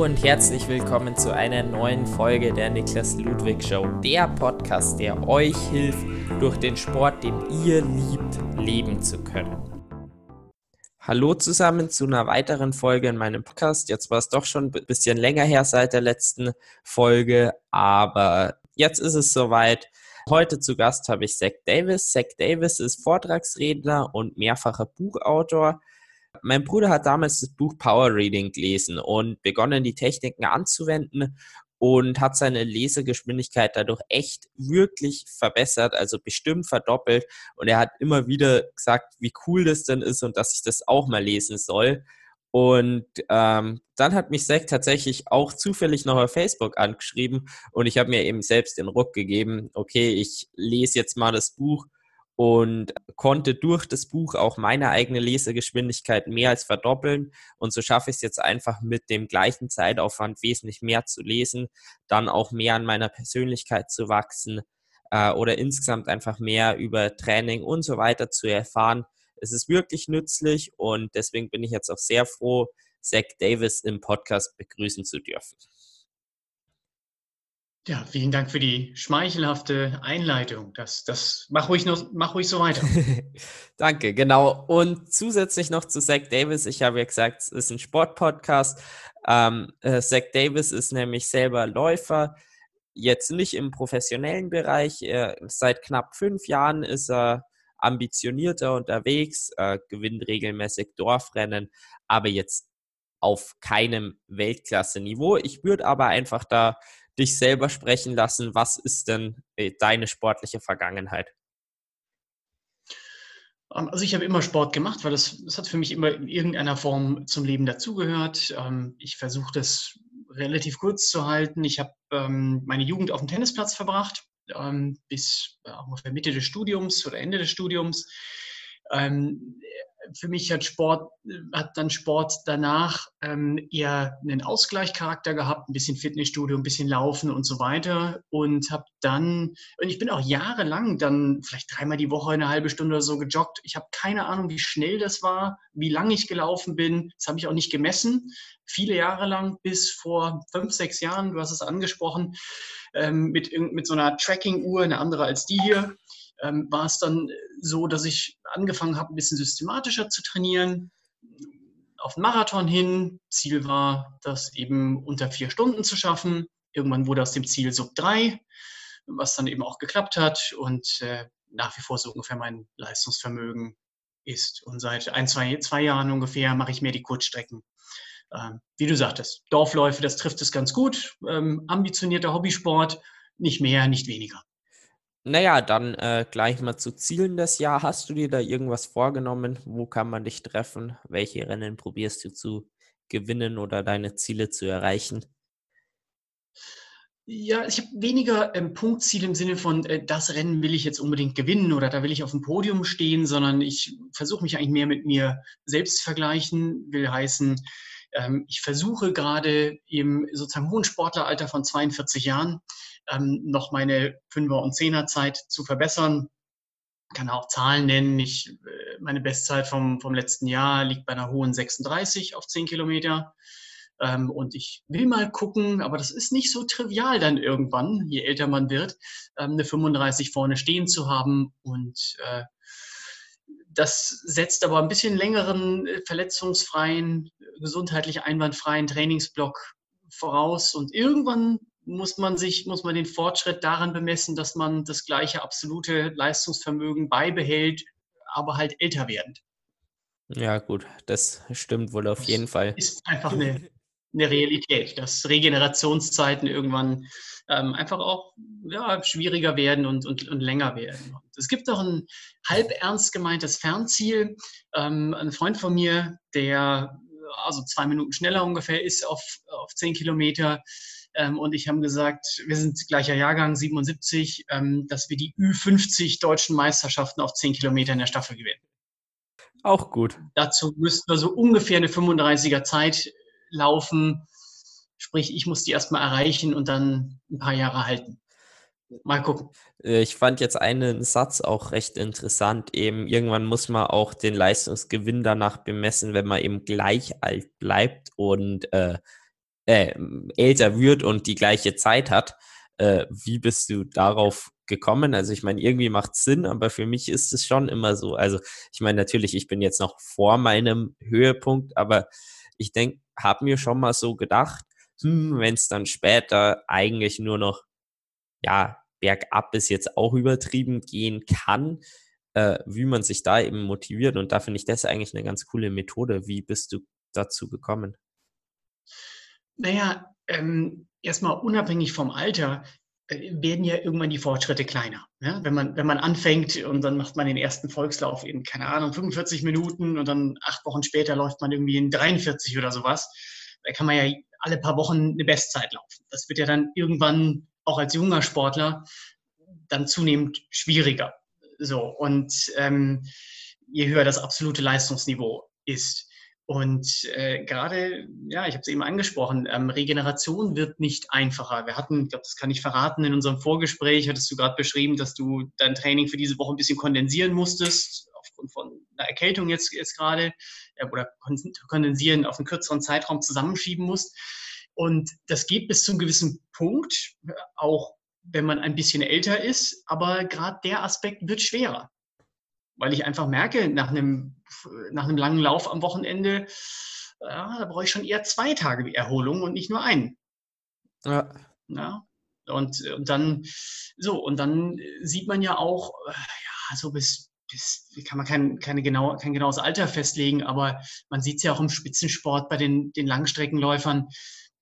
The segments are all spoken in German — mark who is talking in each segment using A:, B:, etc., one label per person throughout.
A: Und herzlich willkommen zu einer neuen Folge der Niklas Ludwig Show, der Podcast, der euch hilft, durch den Sport, den ihr liebt, leben zu können. Hallo zusammen zu einer weiteren Folge in meinem Podcast. Jetzt war es doch schon ein bisschen länger her seit der letzten Folge, aber jetzt ist es soweit. Heute zu Gast habe ich Zach Davis. Zach Davis ist Vortragsredner und mehrfacher Buchautor. Mein Bruder hat damals das Buch Power Reading gelesen und begonnen, die Techniken anzuwenden und hat seine Lesegeschwindigkeit dadurch echt wirklich verbessert, also bestimmt verdoppelt. Und er hat immer wieder gesagt, wie cool das denn ist und dass ich das auch mal lesen soll. Und ähm, dann hat mich Zack tatsächlich auch zufällig noch auf Facebook angeschrieben und ich habe mir eben selbst den Ruck gegeben, okay, ich lese jetzt mal das Buch und konnte durch das Buch auch meine eigene Lesegeschwindigkeit mehr als verdoppeln. Und so schaffe ich es jetzt einfach mit dem gleichen Zeitaufwand wesentlich mehr zu lesen, dann auch mehr an meiner Persönlichkeit zu wachsen äh, oder insgesamt einfach mehr über Training und so weiter zu erfahren. Es ist wirklich nützlich und deswegen bin ich jetzt auch sehr froh, Zach Davis im Podcast begrüßen zu dürfen.
B: Ja, vielen Dank für die schmeichelhafte Einleitung. Das, das mach ruhig noch, mach ruhig so weiter.
A: Danke, genau. Und zusätzlich noch zu Zach Davis. Ich habe ja gesagt, es ist ein Sportpodcast. Ähm, äh, Zach Davis ist nämlich selber Läufer, jetzt nicht im professionellen Bereich. Er, seit knapp fünf Jahren ist er ambitionierter unterwegs, äh, gewinnt regelmäßig Dorfrennen, aber jetzt auf keinem Weltklasse-Niveau. Ich würde aber einfach da dich selber sprechen lassen. Was ist denn äh, deine sportliche Vergangenheit?
B: Ähm, also ich habe immer Sport gemacht, weil das, das hat für mich immer in irgendeiner Form zum Leben dazugehört. Ähm, ich versuche das relativ kurz zu halten. Ich habe ähm, meine Jugend auf dem Tennisplatz verbracht, bis ungefähr Mitte des Studiums oder Ende des Studiums für mich hat Sport, hat dann Sport danach ähm, eher einen Ausgleichscharakter gehabt, ein bisschen Fitnessstudio, ein bisschen Laufen und so weiter. Und habe dann, und ich bin auch jahrelang dann vielleicht dreimal die Woche eine halbe Stunde oder so gejoggt. Ich habe keine Ahnung, wie schnell das war, wie lange ich gelaufen bin. Das habe ich auch nicht gemessen. Viele Jahre lang, bis vor fünf, sechs Jahren, du hast es angesprochen, ähm, mit, mit so einer Tracking-Uhr, eine andere als die hier ähm, war es dann so, dass ich angefangen habe, ein bisschen systematischer zu trainieren, auf den Marathon hin. Ziel war, das eben unter vier Stunden zu schaffen. Irgendwann wurde aus dem Ziel Sub 3, was dann eben auch geklappt hat und äh, nach wie vor so ungefähr mein Leistungsvermögen ist. Und seit ein, zwei, zwei Jahren ungefähr mache ich mehr die Kurzstrecken. Ähm, wie du sagtest, Dorfläufe, das trifft es ganz gut. Ähm, ambitionierter Hobbysport, nicht mehr, nicht weniger.
A: Naja, dann äh, gleich mal zu Zielen des Jahr. Hast du dir da irgendwas vorgenommen? Wo kann man dich treffen? Welche Rennen probierst du zu gewinnen oder deine Ziele zu erreichen?
B: Ja, ich habe weniger ähm, Punktziele im Sinne von, äh, das Rennen will ich jetzt unbedingt gewinnen oder da will ich auf dem Podium stehen, sondern ich versuche mich eigentlich mehr mit mir selbst vergleichen, will heißen, ähm, ich versuche gerade im sozusagen hohen Sportleralter von 42 Jahren ähm, noch meine Fünfer- und Zehnerzeit zu verbessern. Kann auch Zahlen nennen. Ich, äh, meine Bestzeit vom, vom letzten Jahr liegt bei einer hohen 36 auf 10 Kilometer. Ähm, und ich will mal gucken, aber das ist nicht so trivial dann irgendwann, je älter man wird, ähm, eine 35 vorne stehen zu haben. Und äh, das setzt aber ein bisschen längeren, äh, verletzungsfreien, gesundheitlich einwandfreien Trainingsblock voraus. Und irgendwann muss man sich, muss man den Fortschritt daran bemessen, dass man das gleiche absolute Leistungsvermögen beibehält, aber halt älter werdend.
A: Ja, gut, das stimmt wohl auf jeden Fall.
B: Ist einfach eine, eine Realität, dass Regenerationszeiten irgendwann ähm, einfach auch ja, schwieriger werden und, und, und länger werden. Und es gibt auch ein halb ernst gemeintes Fernziel. Ähm, ein Freund von mir, der also zwei Minuten schneller ungefähr ist auf, auf zehn Kilometer, ähm, und ich habe gesagt, wir sind gleicher Jahrgang, 77, ähm, dass wir die Ü50 deutschen Meisterschaften auf 10 Kilometer in der Staffel gewinnen.
A: Auch gut.
B: Dazu müssten wir so ungefähr eine 35er Zeit laufen. Sprich, ich muss die erstmal erreichen und dann ein paar Jahre halten. Mal gucken.
A: Äh, ich fand jetzt einen Satz auch recht interessant. Eben, irgendwann muss man auch den Leistungsgewinn danach bemessen, wenn man eben gleich alt bleibt. Und äh, äh, älter wird und die gleiche Zeit hat. Äh, wie bist du darauf gekommen? Also ich meine, irgendwie macht es Sinn, aber für mich ist es schon immer so. Also ich meine, natürlich, ich bin jetzt noch vor meinem Höhepunkt, aber ich denke, habe mir schon mal so gedacht, hm, wenn es dann später eigentlich nur noch, ja, bergab ist jetzt auch übertrieben gehen kann, äh, wie man sich da eben motiviert. Und da finde ich das eigentlich eine ganz coole Methode. Wie bist du dazu gekommen?
B: Naja, ähm, erstmal unabhängig vom Alter werden ja irgendwann die Fortschritte kleiner. Ja? Wenn, man, wenn man anfängt und dann macht man den ersten Volkslauf in, keine Ahnung, 45 Minuten und dann acht Wochen später läuft man irgendwie in 43 oder sowas, da kann man ja alle paar Wochen eine Bestzeit laufen. Das wird ja dann irgendwann auch als junger Sportler dann zunehmend schwieriger. So, und ähm, je höher das absolute Leistungsniveau ist. Und äh, gerade, ja, ich habe es eben angesprochen, ähm, Regeneration wird nicht einfacher. Wir hatten, ich glaube, das kann ich verraten, in unserem Vorgespräch hattest du gerade beschrieben, dass du dein Training für diese Woche ein bisschen kondensieren musstest, aufgrund von einer Erkältung jetzt, jetzt gerade, äh, oder kondensieren auf einen kürzeren Zeitraum zusammenschieben musst. Und das geht bis zu einem gewissen Punkt, auch wenn man ein bisschen älter ist, aber gerade der Aspekt wird schwerer. Weil ich einfach merke, nach einem, nach einem langen Lauf am Wochenende, ja, da brauche ich schon eher zwei Tage Erholung und nicht nur einen. Ja. ja. Und, und dann, so, und dann sieht man ja auch, ja, so bis, bis kann man kein, keine genau, kein genaues Alter festlegen, aber man sieht es ja auch im Spitzensport bei den, den Langstreckenläufern,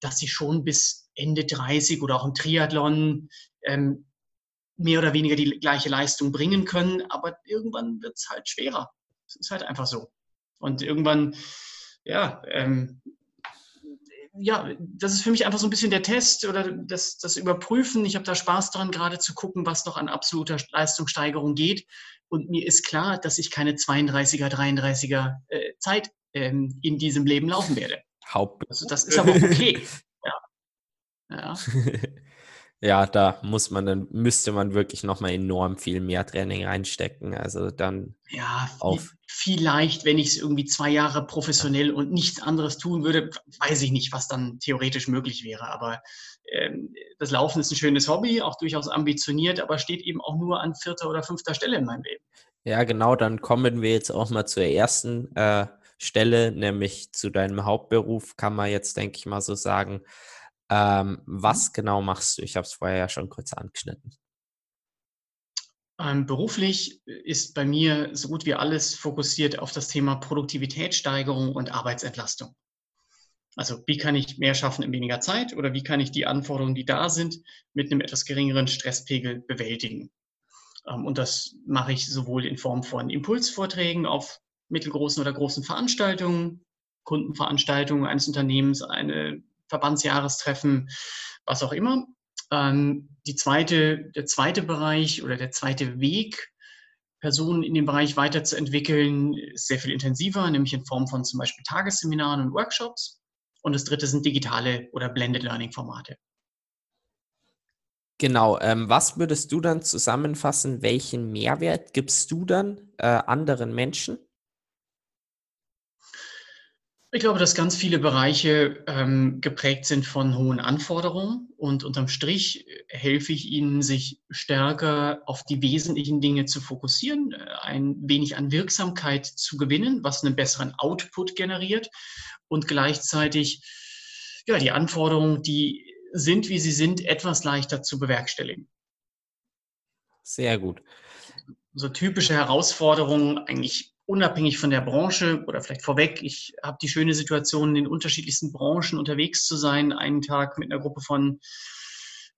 B: dass sie schon bis Ende 30 oder auch im Triathlon ähm, mehr oder weniger die gleiche Leistung bringen können, aber irgendwann wird es halt schwerer. Es ist halt einfach so. Und irgendwann, ja, ähm, ja, das ist für mich einfach so ein bisschen der Test oder das, das Überprüfen. Ich habe da Spaß daran, gerade zu gucken, was noch an absoluter Leistungssteigerung geht. Und mir ist klar, dass ich keine 32er, 33er äh, Zeit ähm, in diesem Leben laufen werde.
A: Haupt.
B: Also das ist aber okay. ja.
A: Ja. ja, da muss man dann, müsste man wirklich nochmal enorm viel mehr Training reinstecken. Also dann
B: ja, auf. Vielleicht, wenn ich es irgendwie zwei Jahre professionell und nichts anderes tun würde, weiß ich nicht, was dann theoretisch möglich wäre. Aber ähm, das Laufen ist ein schönes Hobby, auch durchaus ambitioniert, aber steht eben auch nur an vierter oder fünfter Stelle in meinem Leben.
A: Ja, genau, dann kommen wir jetzt auch mal zur ersten äh, Stelle, nämlich zu deinem Hauptberuf, kann man jetzt, denke ich mal, so sagen. Ähm, was mhm. genau machst du? Ich habe es vorher ja schon kurz angeschnitten.
B: Ähm, beruflich ist bei mir so gut wie alles fokussiert auf das Thema Produktivitätssteigerung und Arbeitsentlastung. Also wie kann ich mehr schaffen in weniger Zeit oder wie kann ich die Anforderungen, die da sind, mit einem etwas geringeren Stresspegel bewältigen. Ähm, und das mache ich sowohl in Form von Impulsvorträgen auf mittelgroßen oder großen Veranstaltungen, Kundenveranstaltungen eines Unternehmens, eine Verbandsjahrestreffen, was auch immer. Ähm, die zweite, der zweite Bereich oder der zweite Weg, Personen in dem Bereich weiterzuentwickeln, ist sehr viel intensiver, nämlich in Form von zum Beispiel Tagesseminaren und Workshops. Und das dritte sind digitale oder Blended Learning Formate.
A: Genau, ähm, was würdest du dann zusammenfassen? Welchen Mehrwert gibst du dann äh, anderen Menschen?
B: Ich glaube, dass ganz viele Bereiche ähm, geprägt sind von hohen Anforderungen und unterm Strich äh, helfe ich Ihnen, sich stärker auf die wesentlichen Dinge zu fokussieren, äh, ein wenig an Wirksamkeit zu gewinnen, was einen besseren Output generiert und gleichzeitig ja, die Anforderungen, die sind, wie sie sind, etwas leichter zu bewerkstelligen.
A: Sehr gut.
B: So typische Herausforderungen eigentlich unabhängig von der Branche oder vielleicht vorweg, ich habe die schöne Situation, in den unterschiedlichsten Branchen unterwegs zu sein, einen Tag mit einer Gruppe von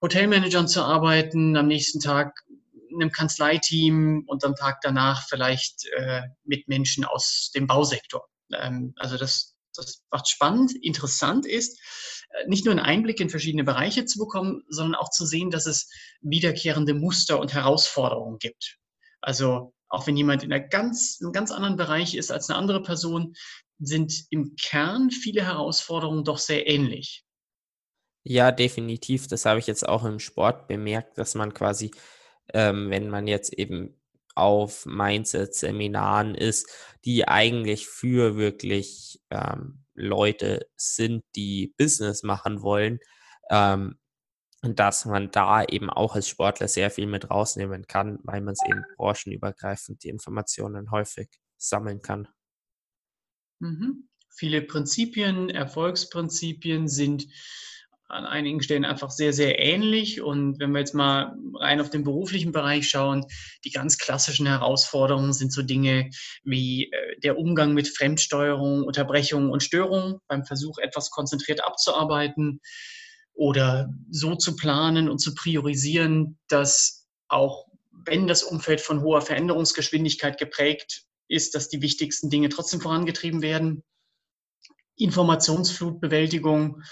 B: Hotelmanagern zu arbeiten, am nächsten Tag in einem Kanzleiteam und am Tag danach vielleicht äh, mit Menschen aus dem Bausektor. Ähm, also das, das macht spannend. Interessant ist, äh, nicht nur einen Einblick in verschiedene Bereiche zu bekommen, sondern auch zu sehen, dass es wiederkehrende Muster und Herausforderungen gibt. Also auch wenn jemand in einer ganz, einem ganz anderen Bereich ist als eine andere Person, sind im Kern viele Herausforderungen doch sehr ähnlich.
A: Ja, definitiv. Das habe ich jetzt auch im Sport bemerkt, dass man quasi, ähm, wenn man jetzt eben auf Mindset-Seminaren ist, die eigentlich für wirklich ähm, Leute sind, die Business machen wollen, ähm, dass man da eben auch als Sportler sehr viel mit rausnehmen kann, weil man es eben branchenübergreifend die Informationen häufig sammeln kann.
B: Mhm. Viele Prinzipien, Erfolgsprinzipien sind an einigen Stellen einfach sehr, sehr ähnlich. Und wenn wir jetzt mal rein auf den beruflichen Bereich schauen, die ganz klassischen Herausforderungen sind so Dinge wie äh, der Umgang mit Fremdsteuerung, Unterbrechungen und Störungen beim Versuch, etwas konzentriert abzuarbeiten oder so zu planen und zu priorisieren, dass auch wenn das Umfeld von hoher Veränderungsgeschwindigkeit geprägt ist, dass die wichtigsten Dinge trotzdem vorangetrieben werden. Informationsflutbewältigung,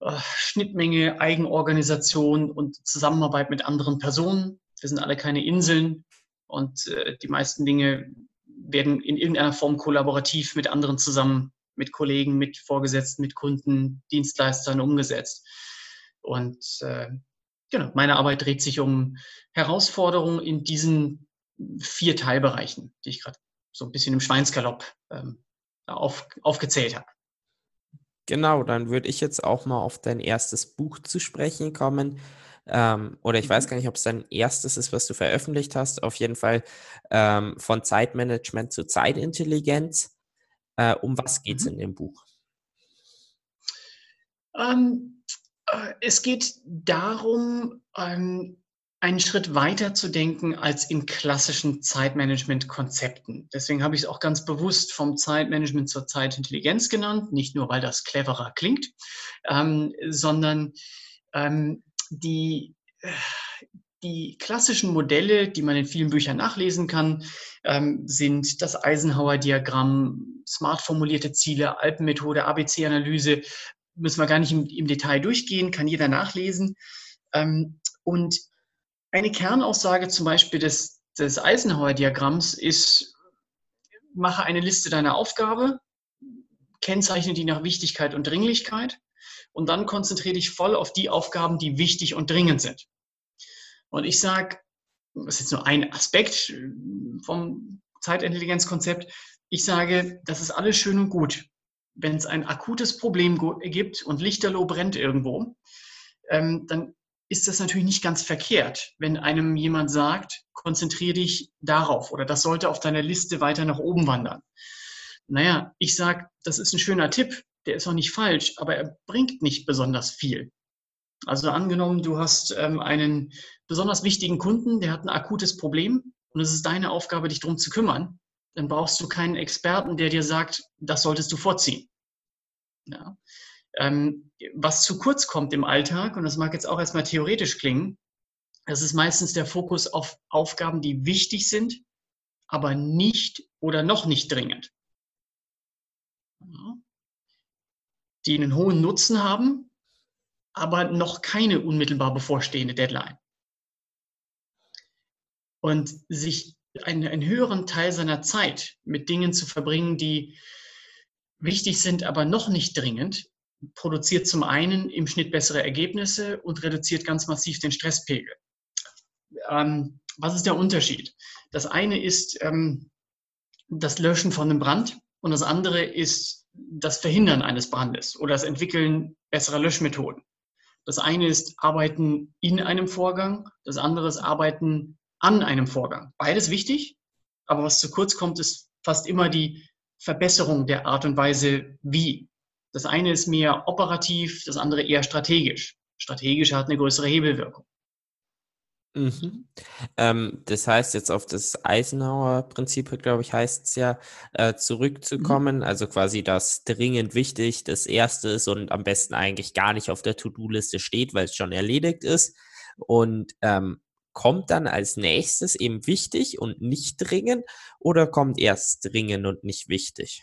B: äh, Schnittmenge, Eigenorganisation und Zusammenarbeit mit anderen Personen. Wir sind alle keine Inseln und äh, die meisten Dinge werden in irgendeiner Form kollaborativ mit anderen zusammen, mit Kollegen, mit Vorgesetzten, mit Kunden, Dienstleistern umgesetzt. Und äh, genau, meine Arbeit dreht sich um Herausforderungen in diesen vier Teilbereichen, die ich gerade so ein bisschen im Schweinsgalopp ähm, auf, aufgezählt habe.
A: Genau, dann würde ich jetzt auch mal auf dein erstes Buch zu sprechen kommen. Ähm, oder ich weiß mhm. gar nicht, ob es dein erstes ist, was du veröffentlicht hast. Auf jeden Fall ähm, von Zeitmanagement zu Zeitintelligenz. Äh, um was geht es mhm. in dem Buch?
B: Ähm, äh, es geht darum, ähm, einen Schritt weiter zu denken als in klassischen Zeitmanagement-Konzepten. Deswegen habe ich es auch ganz bewusst vom Zeitmanagement zur Zeitintelligenz genannt, nicht nur weil das cleverer klingt, ähm, sondern ähm, die, die klassischen Modelle, die man in vielen Büchern nachlesen kann, ähm, sind das Eisenhower-Diagramm, smart formulierte Ziele, Alpenmethode, ABC-Analyse. Müssen wir gar nicht im, im, Detail durchgehen, kann jeder nachlesen. Ähm, und eine Kernaussage zum Beispiel des, des Eisenhower-Diagramms ist, mache eine Liste deiner Aufgabe, kennzeichne die nach Wichtigkeit und Dringlichkeit und dann konzentriere dich voll auf die Aufgaben, die wichtig und dringend sind. Und ich sage, das ist jetzt nur ein Aspekt vom Zeitintelligenzkonzept, ich sage, das ist alles schön und gut. Wenn es ein akutes Problem gibt und Lichterloh brennt irgendwo, ähm, dann ist das natürlich nicht ganz verkehrt, wenn einem jemand sagt, konzentriere dich darauf oder das sollte auf deiner Liste weiter nach oben wandern. Naja, ich sage, das ist ein schöner Tipp, der ist auch nicht falsch, aber er bringt nicht besonders viel. Also angenommen, du hast ähm, einen besonders wichtigen Kunden, der hat ein akutes Problem und es ist deine Aufgabe, dich darum zu kümmern, dann brauchst du keinen Experten, der dir sagt, das solltest du vorziehen. Ja. Ähm, was zu kurz kommt im Alltag, und das mag jetzt auch erstmal theoretisch klingen, das ist meistens der Fokus auf Aufgaben, die wichtig sind, aber nicht oder noch nicht dringend. Die einen hohen Nutzen haben, aber noch keine unmittelbar bevorstehende Deadline. Und sich einen, einen höheren Teil seiner Zeit mit Dingen zu verbringen, die wichtig sind, aber noch nicht dringend, produziert zum einen im Schnitt bessere Ergebnisse und reduziert ganz massiv den Stresspegel. Ähm, was ist der Unterschied? Das eine ist ähm, das Löschen von einem Brand und das andere ist das Verhindern eines Brandes oder das Entwickeln besserer Löschmethoden. Das eine ist Arbeiten in einem Vorgang, das andere ist Arbeiten an einem Vorgang. Beides wichtig, aber was zu kurz kommt, ist fast immer die Verbesserung der Art und Weise, wie das eine ist mehr operativ, das andere eher strategisch. Strategisch hat eine größere Hebelwirkung.
A: Mhm. Ähm, das heißt, jetzt auf das Eisenhower-Prinzip, glaube ich, heißt es ja, äh, zurückzukommen. Mhm. Also quasi das dringend wichtig, das erste ist und am besten eigentlich gar nicht auf der To-Do-Liste steht, weil es schon erledigt ist. Und ähm, kommt dann als nächstes eben wichtig und nicht dringend oder kommt erst dringend und nicht wichtig?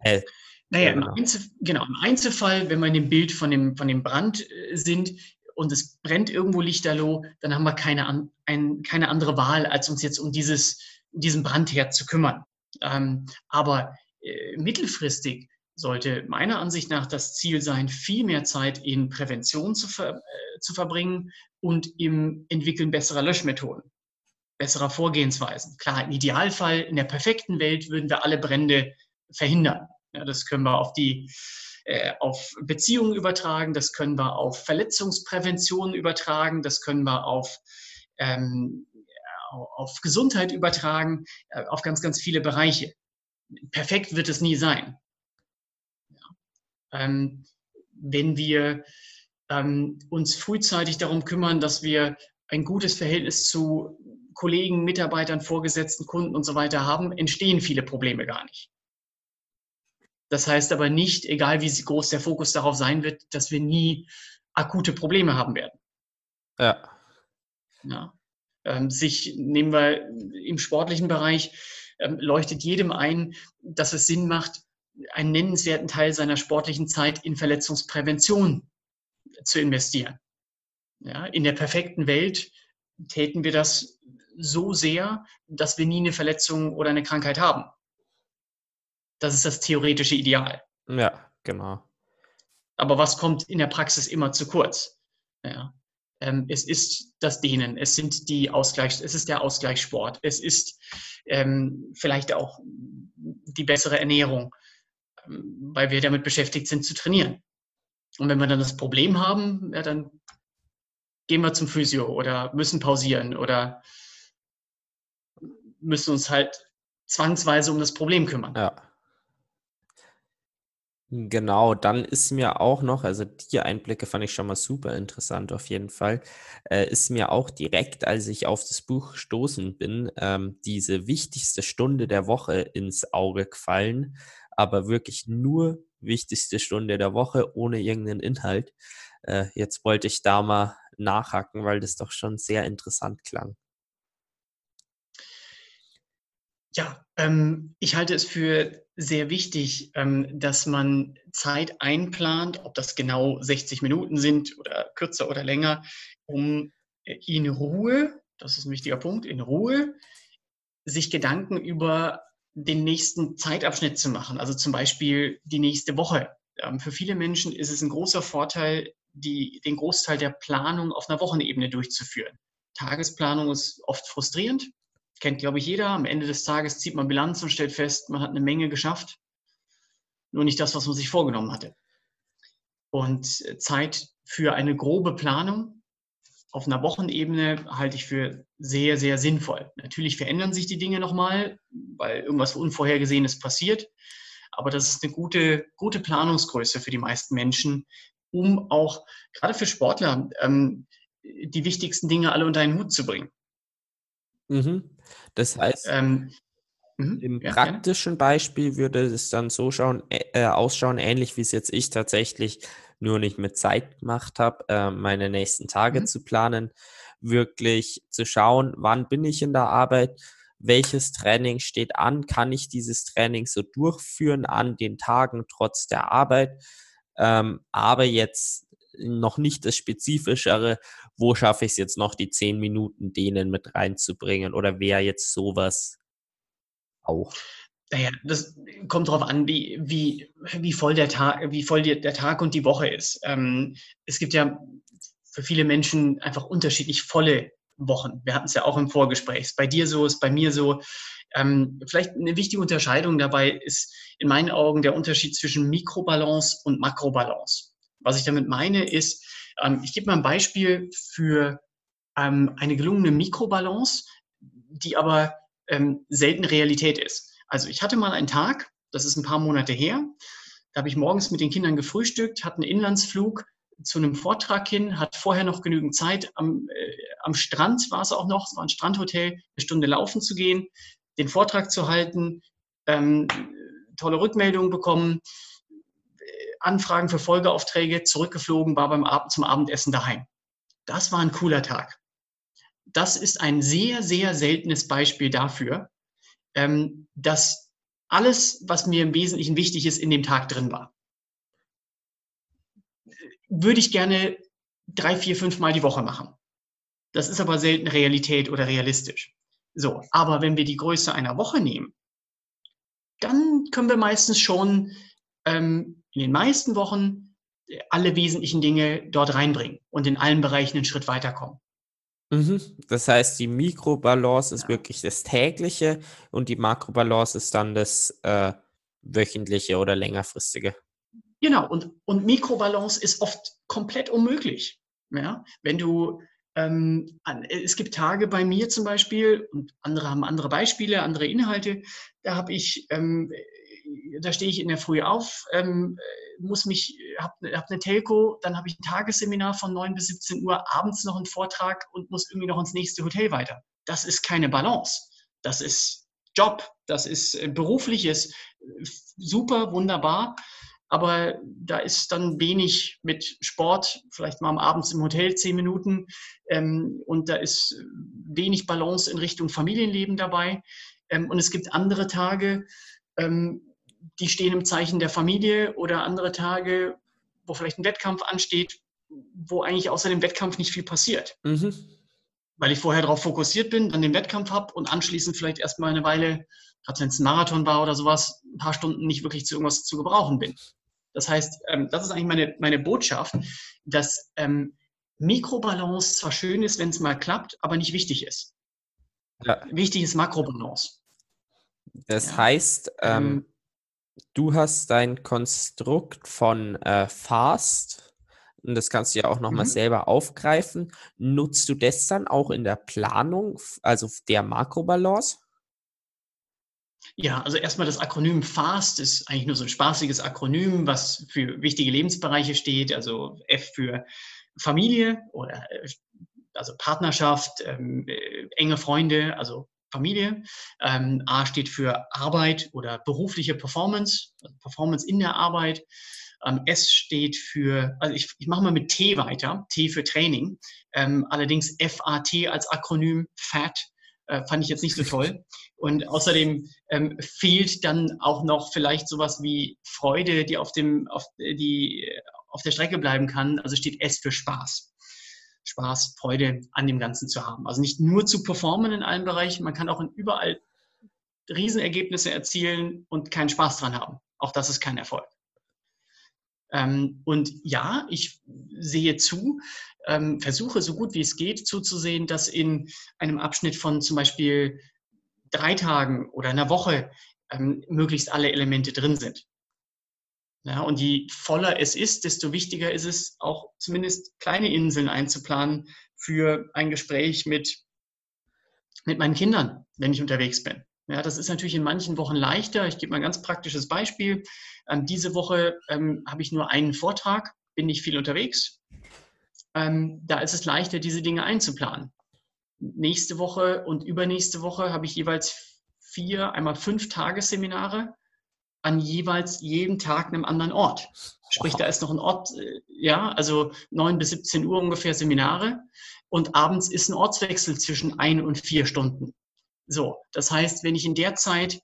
B: Äh, naja, genau. Im, Einzel, genau, im Einzelfall, wenn wir in dem Bild von dem, von dem Brand äh, sind und es brennt irgendwo lichterloh, dann haben wir keine, ein, keine andere Wahl, als uns jetzt um dieses, diesen Brandherd zu kümmern. Ähm, aber äh, mittelfristig sollte meiner Ansicht nach das Ziel sein, viel mehr Zeit in Prävention zu, ver, äh, zu verbringen und im Entwickeln besserer Löschmethoden, besserer Vorgehensweisen. Klar, im Idealfall, in der perfekten Welt würden wir alle Brände verhindern. Ja, das können wir auf die äh, auf Beziehungen übertragen, das können wir auf Verletzungsprävention übertragen, das können wir auf, ähm, auf Gesundheit übertragen, äh, auf ganz, ganz viele Bereiche. Perfekt wird es nie sein. Ja. Ähm, wenn wir ähm, uns frühzeitig darum kümmern, dass wir ein gutes Verhältnis zu Kollegen, Mitarbeitern, Vorgesetzten, Kunden und so weiter haben, entstehen viele Probleme gar nicht. Das heißt aber nicht, egal wie groß der Fokus darauf sein wird, dass wir nie akute Probleme haben werden.
A: Ja.
B: ja. Ähm, sich, nehmen wir im sportlichen Bereich, ähm, leuchtet jedem ein, dass es Sinn macht, einen nennenswerten Teil seiner sportlichen Zeit in Verletzungsprävention zu investieren. Ja, in der perfekten Welt täten wir das so sehr, dass wir nie eine Verletzung oder eine Krankheit haben. Das ist das theoretische Ideal.
A: Ja, genau.
B: Aber was kommt in der Praxis immer zu kurz? Ja. Ähm, es ist das Dehnen, es sind die Ausgleichs, es ist der Ausgleichssport, es ist ähm, vielleicht auch die bessere Ernährung, ähm, weil wir damit beschäftigt sind zu trainieren. Und wenn wir dann das Problem haben, ja, dann gehen wir zum Physio oder müssen pausieren oder müssen uns halt zwangsweise um das Problem kümmern.
A: Ja. Genau, dann ist mir auch noch, also die Einblicke fand ich schon mal super interessant auf jeden Fall, äh, ist mir auch direkt, als ich auf das Buch gestoßen bin, ähm, diese wichtigste Stunde der Woche ins Auge gefallen, aber wirklich nur wichtigste Stunde der Woche ohne irgendeinen Inhalt. Äh, jetzt wollte ich da mal nachhaken, weil das doch schon sehr interessant klang.
B: Ja, ähm, ich halte es für sehr wichtig, ähm, dass man Zeit einplant, ob das genau 60 Minuten sind oder kürzer oder länger, um äh, in Ruhe, das ist ein wichtiger Punkt, in Ruhe sich Gedanken über den nächsten Zeitabschnitt zu machen, also zum Beispiel die nächste Woche. Ähm, für viele Menschen ist es ein großer Vorteil, die, den Großteil der Planung auf einer Wochenebene durchzuführen. Tagesplanung ist oft frustrierend, kennt, glaube ich, jeder. Am Ende des Tages zieht man Bilanz und stellt fest, man hat eine Menge geschafft, nur nicht das, was man sich vorgenommen hatte. Und Zeit für eine grobe Planung auf einer Wochenebene halte ich für sehr, sehr sinnvoll. Natürlich verändern sich die Dinge nochmal, weil irgendwas Unvorhergesehenes passiert. Aber das ist eine gute, gute Planungsgröße für die meisten Menschen, um auch gerade für Sportler ähm, die wichtigsten Dinge alle unter einen Hut zu bringen.
A: Mhm. Das heißt, ähm, mhm, im ja, praktischen gerne. Beispiel würde es dann so schauen, äh, ausschauen, ähnlich wie es jetzt ich tatsächlich nur nicht mit Zeit gemacht habe, äh, meine nächsten Tage mhm. zu planen, wirklich zu schauen, wann bin ich in der Arbeit, welches Training steht an, kann ich dieses Training so durchführen an den Tagen trotz der Arbeit, ähm, aber jetzt noch nicht das Spezifischere, wo schaffe ich es jetzt noch, die zehn Minuten denen mit reinzubringen oder wäre jetzt sowas auch?
B: Naja, das kommt darauf an, wie, wie, wie voll, der Tag, wie voll der Tag und die Woche ist. Ähm, es gibt ja für viele Menschen einfach unterschiedlich volle Wochen. Wir hatten es ja auch im Vorgespräch. Ist bei dir so, ist bei mir so. Ähm, vielleicht eine wichtige Unterscheidung dabei ist in meinen Augen der Unterschied zwischen Mikrobalance und Makrobalance. Was ich damit meine, ist, ähm, ich gebe mal ein Beispiel für ähm, eine gelungene Mikrobalance, die aber ähm, selten Realität ist. Also ich hatte mal einen Tag, das ist ein paar Monate her, da habe ich morgens mit den Kindern gefrühstückt, hatte einen Inlandsflug zu einem Vortrag hin, hat vorher noch genügend Zeit am, äh, am Strand war es auch noch, es war ein Strandhotel, eine Stunde laufen zu gehen, den Vortrag zu halten, ähm, tolle Rückmeldungen bekommen, Anfragen für Folgeaufträge, zurückgeflogen, war beim Abend zum Abendessen daheim. Das war ein cooler Tag. Das ist ein sehr, sehr seltenes Beispiel dafür, ähm, dass alles, was mir im Wesentlichen wichtig ist, in dem Tag drin war. Würde ich gerne drei, vier, fünf Mal die Woche machen. Das ist aber selten Realität oder realistisch. So, aber wenn wir die Größe einer Woche nehmen, dann können wir meistens schon ähm, in den meisten Wochen alle wesentlichen Dinge dort reinbringen und in allen Bereichen einen Schritt weiterkommen.
A: Mhm. Das heißt, die Mikrobalance ist ja. wirklich das tägliche und die Makrobalance ist dann das, äh, wöchentliche oder längerfristige.
B: Genau, und, und Mikrobalance ist oft komplett unmöglich. Ja? Wenn du, ähm, es gibt Tage bei mir zum Beispiel, und andere haben andere Beispiele, andere Inhalte, da habe ich, ähm, da stehe ich in der Früh auf, ähm, muss mich, habe hab eine Telco, dann habe ich ein Tagesseminar von 9 bis 17 Uhr, abends noch einen Vortrag und muss irgendwie noch ins nächste Hotel weiter. Das ist keine Balance. Das ist Job, das ist äh, berufliches, super, wunderbar. Aber da ist dann wenig mit Sport, vielleicht mal am Abend im Hotel zehn Minuten. Ähm, und da ist wenig Balance in Richtung Familienleben dabei. Ähm, und es gibt andere Tage, ähm, die stehen im Zeichen der Familie oder andere Tage, wo vielleicht ein Wettkampf ansteht, wo eigentlich außer dem Wettkampf nicht viel passiert. Mhm. Weil ich vorher darauf fokussiert bin, dann den Wettkampf habe und anschließend vielleicht erstmal eine Weile, gerade wenn es ein Marathon war oder sowas, ein paar Stunden nicht wirklich zu irgendwas zu gebrauchen bin. Das heißt, ähm, das ist eigentlich meine, meine Botschaft, dass ähm, Mikrobalance zwar schön ist, wenn es mal klappt, aber nicht wichtig ist. Ja. Wichtig ist Makrobalance.
A: Das ja. heißt, ähm, ähm du hast dein Konstrukt von äh, Fast und das kannst du ja auch nochmal mhm. selber aufgreifen. Nutzt du das dann auch in der Planung, also der Makrobalance?
B: Ja, also erstmal das Akronym FAST ist eigentlich nur so ein spaßiges Akronym, was für wichtige Lebensbereiche steht. Also F für Familie oder äh, also Partnerschaft, ähm, äh, enge Freunde, also Familie. Ähm, A steht für Arbeit oder berufliche Performance, also Performance in der Arbeit. Ähm, S steht für, also ich, ich mache mal mit T weiter, T für Training. Ähm, allerdings FAT als Akronym, FAT, äh, fand ich jetzt nicht so toll. Und außerdem ähm, fehlt dann auch noch vielleicht sowas wie Freude, die auf, dem, auf, die, auf der Strecke bleiben kann. Also steht S für Spaß. Spaß, Freude an dem Ganzen zu haben. Also nicht nur zu performen in allen Bereichen, man kann auch in überall Riesenergebnisse erzielen und keinen Spaß dran haben. Auch das ist kein Erfolg. Ähm, und ja, ich sehe zu, ähm, versuche so gut wie es geht zuzusehen, dass in einem Abschnitt von zum Beispiel drei Tagen oder einer Woche ähm, möglichst alle Elemente drin sind. Ja, und je voller es ist, desto wichtiger ist es, auch zumindest kleine Inseln einzuplanen für ein Gespräch mit, mit meinen Kindern, wenn ich unterwegs bin. Ja, das ist natürlich in manchen Wochen leichter. Ich gebe mal ein ganz praktisches Beispiel. Ähm, diese Woche ähm, habe ich nur einen Vortrag, bin nicht viel unterwegs. Ähm, da ist es leichter, diese Dinge einzuplanen. Nächste Woche und übernächste Woche habe ich jeweils vier, einmal fünf Tagesseminare an jeweils jeden Tag einem anderen Ort. Sprich, da ist noch ein Ort, äh, ja, also 9 bis 17 Uhr ungefähr Seminare und abends ist ein Ortswechsel zwischen ein und vier Stunden. So, das heißt, wenn ich in der Zeit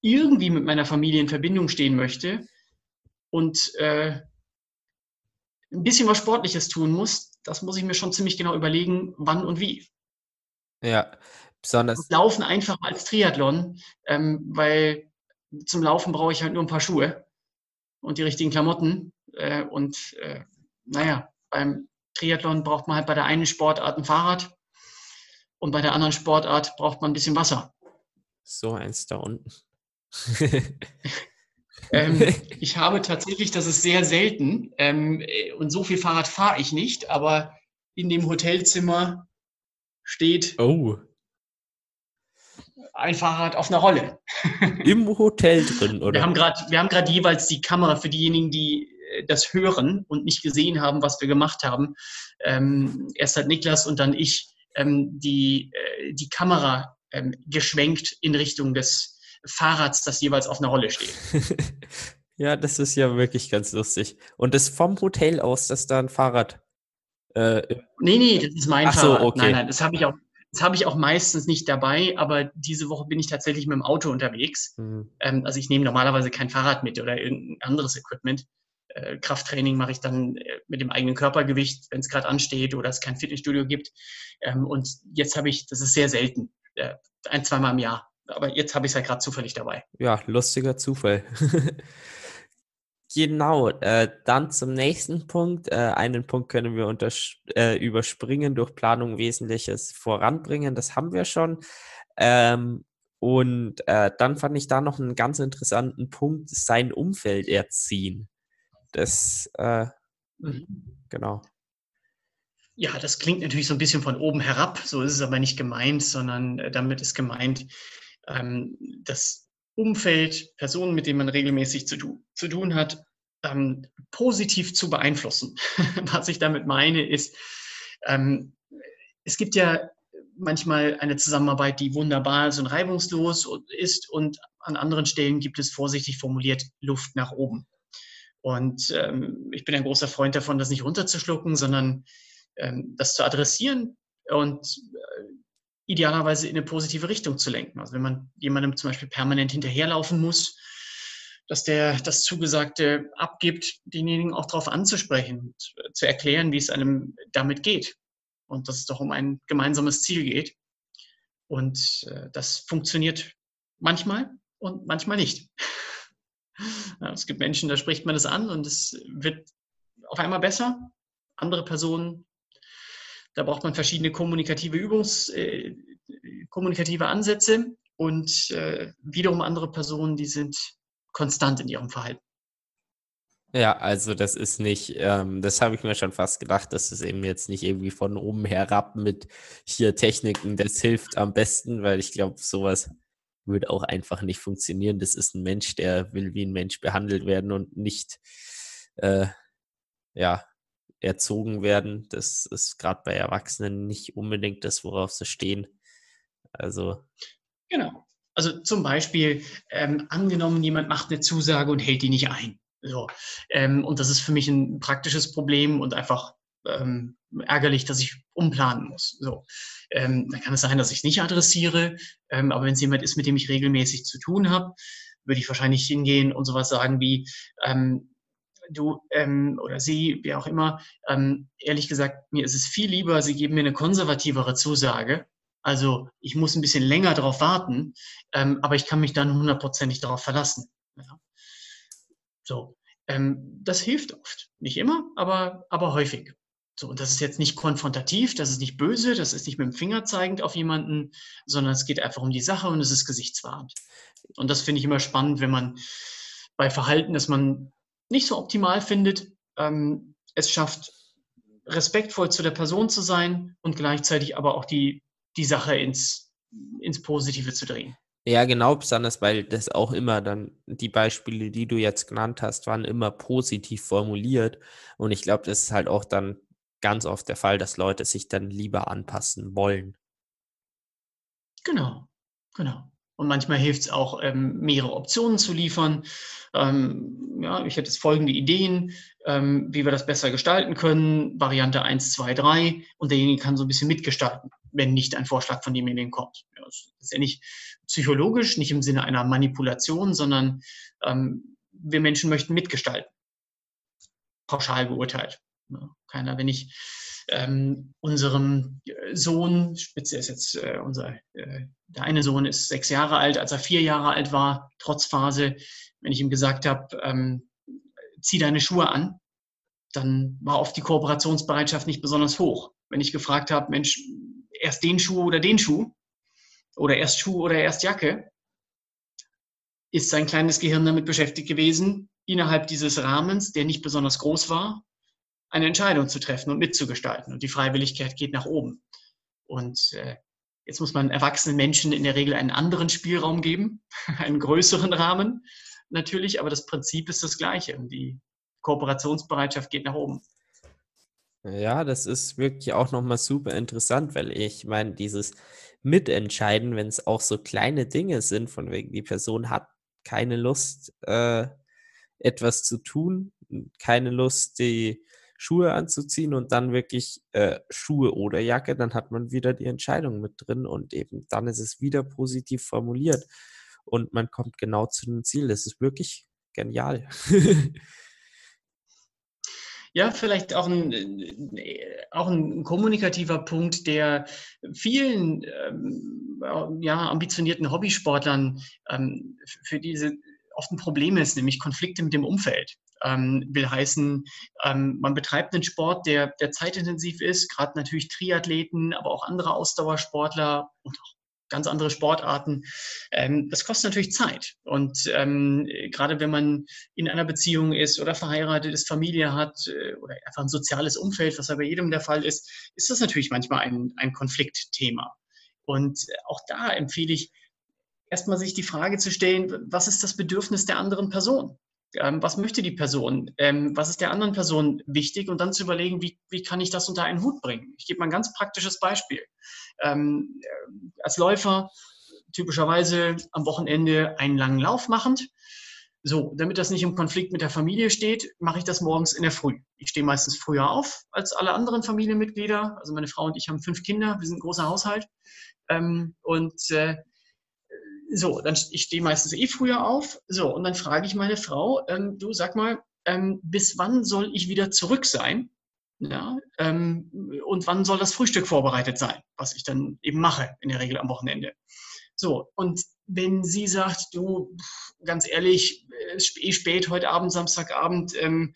B: irgendwie mit meiner Familie in Verbindung stehen möchte und äh, ein bisschen was Sportliches tun muss, das muss ich mir schon ziemlich genau überlegen, wann und wie.
A: Ja, besonders.
B: Laufen einfach als Triathlon, ähm, weil zum Laufen brauche ich halt nur ein paar Schuhe und die richtigen Klamotten. Äh, und äh, naja, beim Triathlon braucht man halt bei der einen Sportart ein Fahrrad und bei der anderen Sportart braucht man ein bisschen Wasser.
A: So eins da unten.
B: ähm, ich habe tatsächlich, das ist sehr selten, ähm, und so viel Fahrrad fahre ich nicht, aber in dem Hotelzimmer steht
A: oh
B: ein Fahrrad auf einer Rolle.
A: Im Hotel drin, oder?
B: Wir haben gerade jeweils die Kamera für diejenigen, die äh, das hören und nicht gesehen haben, was wir gemacht haben. Ähm, erst hat Niklas und dann ich ähm, die, äh, die Kamera ähm, geschwenkt in Richtung des Fahrrads, das jeweils auf einer Rolle steht.
A: ja, das ist ja wirklich ganz lustig. Und das vom Hotel aus, dass da ein Fahrrad.
B: Äh, nee, nee, das ist mein Ach Fahrrad. So, okay. Nein, nein, das habe ich auch das habe ich auch meistens nicht dabei, aber diese Woche bin ich tatsächlich mit dem Auto unterwegs. Mhm. Ähm, also ich nehme normalerweise kein Fahrrad mit oder irgendein anderes Equipment. Äh, Krafttraining mache ich dann äh, mit dem eigenen Körpergewicht, wenn es gerade ansteht oder es kein Fitnessstudio gibt. Ähm, und jetzt habe ich, das ist sehr selten, äh, ein, zweimal im Jahr. Aber jetzt habe ich es ja gerade zufällig dabei.
A: Ja, lustiger Zufall. Genau, äh, dann zum nächsten Punkt. Äh, einen Punkt können wir äh, überspringen durch Planung Wesentliches voranbringen. Das haben wir schon. Ähm, Und äh, dann fand ich da noch einen ganz interessanten Punkt, sein Umfeld erziehen. Das, äh, mhm. genau.
B: Ja, das klingt natürlich so ein bisschen von oben herab, so ist es aber nicht gemeint, sondern äh, damit ist gemeint, ähm, das Umfeld, Personen, mit denen man regelmäßig zu, zu tun hat, ähm, positiv zu beeinflussen. Was ich damit meine, ist, ähm, es gibt ja manchmal eine Zusammenarbeit, die wunderbar ist und reibungslos ist und an anderen Stellen gibt es vorsichtig formuliert Luft nach oben. Und ähm, ich bin ein großer Freund davon, das nicht runterzuschlucken, sondern ähm, das zu adressieren und äh, idealerweise in eine positive Richtung zu lenken. Also wenn man jemandem zum Beispiel permanent hinterherlaufen muss, dass der das Zugesagte abgibt, denjenigen auch darauf anzusprechen äh, zu erklären, wie es einem damit geht und dass es doch um ein gemeinsames Ziel geht. Und äh, das funktioniert manchmal und manchmal nicht. es gibt Menschen, da spricht man das an und es wird auf einmal besser. Andere Personen, da braucht man verschiedene kommunikative Übungs, äh, kommunikative Ansätze und äh, wiederum andere Personen, die sind konstant in ihrem Verhalten.
A: Ja, also das ist nicht, ähm, das habe ich mir schon fast gedacht, dass es eben jetzt nicht irgendwie von oben herab mit hier Techniken, das hilft am besten, weil ich glaube, sowas würde auch einfach nicht funktionieren. Das ist ein Mensch, der will wie ein Mensch behandelt werden und nicht, äh, ja, erzogen werden. Das ist gerade bei Erwachsenen nicht unbedingt das, worauf sie stehen. Also.
B: Genau. Also zum Beispiel, ähm, angenommen, jemand macht eine Zusage und hält die nicht ein. So. Ähm, und das ist für mich ein praktisches Problem und einfach ähm, ärgerlich, dass ich umplanen muss. So. Ähm, dann kann es sein, dass ich es nicht adressiere, ähm, aber wenn es jemand ist, mit dem ich regelmäßig zu tun habe, würde ich wahrscheinlich hingehen und sowas sagen wie, ähm, du ähm, oder sie, wie auch immer, ähm, ehrlich gesagt, mir ist es viel lieber, sie geben mir eine konservativere Zusage. Also ich muss ein bisschen länger darauf warten, ähm, aber ich kann mich dann hundertprozentig darauf verlassen. Ja. So, ähm, das hilft oft. Nicht immer, aber, aber häufig. So, und das ist jetzt nicht konfrontativ, das ist nicht böse, das ist nicht mit dem Finger zeigend auf jemanden, sondern es geht einfach um die Sache und es ist gesichtswahrend. Und das finde ich immer spannend, wenn man bei Verhalten, das man nicht so optimal findet, ähm, es schafft, respektvoll zu der Person zu sein und gleichzeitig aber auch die, die Sache ins, ins Positive zu drehen.
A: Ja, genau, besonders weil das auch immer dann, die Beispiele, die du jetzt genannt hast, waren immer positiv formuliert. Und ich glaube, das ist halt auch dann ganz oft der Fall, dass Leute sich dann lieber anpassen wollen.
B: Genau, genau. Und manchmal hilft es auch, ähm, mehrere Optionen zu liefern. Ähm, ja, ich hätte jetzt folgende Ideen, ähm, wie wir das besser gestalten können. Variante 1, 2, 3. Und derjenige kann so ein bisschen mitgestalten, wenn nicht ein Vorschlag von demjenigen kommt. Das ist ja nicht psychologisch, nicht im Sinne einer Manipulation, sondern ähm, wir Menschen möchten mitgestalten. Pauschal beurteilt. Keiner, wenn ich ähm, unserem Sohn, Spitze ist jetzt äh, unser, äh, der eine Sohn ist sechs Jahre alt, als er vier Jahre alt war, trotz Phase, wenn ich ihm gesagt habe, ähm, zieh deine Schuhe an, dann war oft die Kooperationsbereitschaft nicht besonders hoch. Wenn ich gefragt habe, Mensch, erst den Schuh oder den Schuh oder erst Schuh oder erst Jacke, ist sein kleines Gehirn damit beschäftigt gewesen, innerhalb dieses Rahmens, der nicht besonders groß war, eine Entscheidung zu treffen und mitzugestalten. Und die Freiwilligkeit geht nach oben. Und äh, jetzt muss man erwachsenen Menschen in der Regel einen anderen Spielraum geben, einen größeren Rahmen natürlich, aber das Prinzip ist das gleiche. Und die Kooperationsbereitschaft geht nach oben.
A: Ja, das ist wirklich auch nochmal super interessant, weil ich meine, dieses Mitentscheiden, wenn es auch so kleine Dinge sind, von wegen die Person hat keine Lust, äh, etwas zu tun, keine Lust, die Schuhe anzuziehen und dann wirklich äh, Schuhe oder Jacke, dann hat man wieder die Entscheidung mit drin und eben dann ist es wieder positiv formuliert und man kommt genau zu dem Ziel. Das ist wirklich genial.
B: Ja, vielleicht auch ein, auch ein kommunikativer Punkt, der vielen ähm, ja, ambitionierten Hobbysportlern ähm, für diese oft ein Problem ist, nämlich Konflikte mit dem Umfeld. Ähm, will heißen, ähm, man betreibt einen Sport, der, der zeitintensiv ist, gerade natürlich Triathleten, aber auch andere Ausdauersportler und auch ganz andere Sportarten. Ähm, das kostet natürlich Zeit. Und ähm, gerade wenn man in einer Beziehung ist oder verheiratet ist, Familie hat äh, oder einfach ein soziales Umfeld, was ja bei jedem der Fall ist, ist das natürlich manchmal ein, ein Konfliktthema. Und auch da empfehle ich, erstmal sich die Frage zu stellen, was ist das Bedürfnis der anderen Person? Ähm, was möchte die Person? Ähm, was ist der anderen Person wichtig? Und dann zu überlegen, wie, wie kann ich das unter einen Hut bringen? Ich gebe mal ein ganz praktisches Beispiel. Ähm, äh, als Läufer typischerweise am Wochenende einen langen Lauf machend. So, damit das nicht im Konflikt mit der Familie steht, mache ich das morgens in der Früh. Ich stehe meistens früher auf als alle anderen Familienmitglieder. Also meine Frau und ich haben fünf Kinder, wir sind ein großer Haushalt. Ähm, und äh, so, dann ich stehe meistens eh früher auf. So, und dann frage ich meine Frau, ähm, du sag mal, ähm, bis wann soll ich wieder zurück sein? Ja, ähm, und wann soll das Frühstück vorbereitet sein, was ich dann eben mache, in der Regel am Wochenende. So, und wenn sie sagt, du, ganz ehrlich, es ist eh spät heute Abend, Samstagabend, ähm,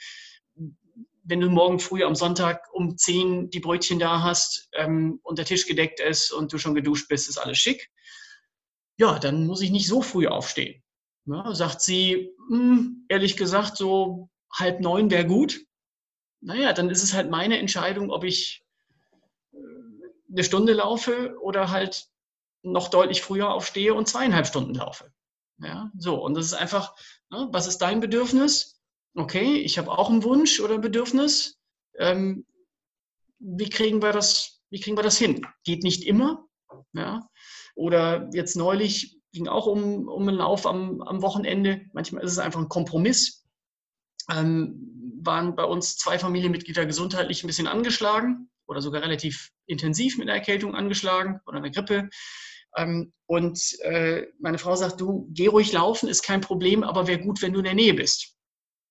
B: wenn du morgen früh am Sonntag um 10 die Brötchen da hast ähm, und der Tisch gedeckt ist und du schon geduscht bist, ist alles schick ja, dann muss ich nicht so früh aufstehen. Ja, sagt sie, hm, ehrlich gesagt, so halb neun wäre gut. Naja, dann ist es halt meine Entscheidung, ob ich äh, eine Stunde laufe oder halt noch deutlich früher aufstehe und zweieinhalb Stunden laufe. Ja, so, und das ist einfach, ne, was ist dein Bedürfnis? Okay, ich habe auch einen Wunsch oder Bedürfnis. Ähm, wie kriegen wir das, wie kriegen wir das hin? Geht nicht immer. Ja, oder jetzt neulich ging auch um, um einen Lauf am, am Wochenende. Manchmal ist es einfach ein Kompromiss. Ähm, waren bei uns zwei Familienmitglieder gesundheitlich ein bisschen angeschlagen oder sogar relativ intensiv mit einer Erkältung angeschlagen oder einer Grippe. Ähm, und äh, meine Frau sagt, du, geh ruhig laufen, ist kein Problem, aber wäre gut, wenn du in der Nähe bist.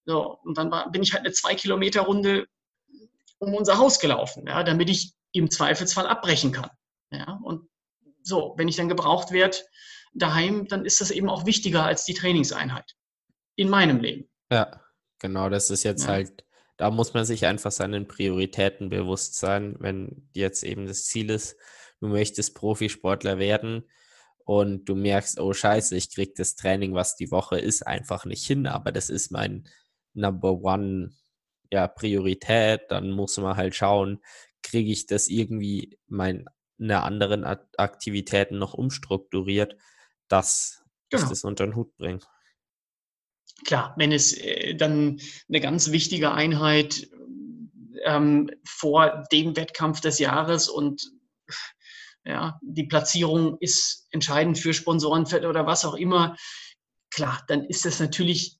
B: So, und dann war, bin ich halt eine zwei Kilometer Runde um unser Haus gelaufen, ja, damit ich im Zweifelsfall abbrechen kann. Ja, und so, wenn ich dann gebraucht werde daheim, dann ist das eben auch wichtiger als die Trainingseinheit in meinem Leben.
A: Ja, genau, das ist jetzt ja. halt, da muss man sich einfach seinen Prioritäten bewusst sein, wenn jetzt eben das Ziel ist, du möchtest Profisportler werden und du merkst, oh scheiße, ich krieg das Training, was die Woche ist, einfach nicht hin, aber das ist mein Number One ja, Priorität, dann muss man halt schauen, kriege ich das irgendwie mein eine anderen Aktivitäten noch umstrukturiert, dass genau. ich das unter den Hut bringe.
B: Klar, wenn es äh, dann eine ganz wichtige Einheit ähm, vor dem Wettkampf des Jahres und ja, die Platzierung ist entscheidend für Sponsorenfeld oder was auch immer, klar, dann ist das natürlich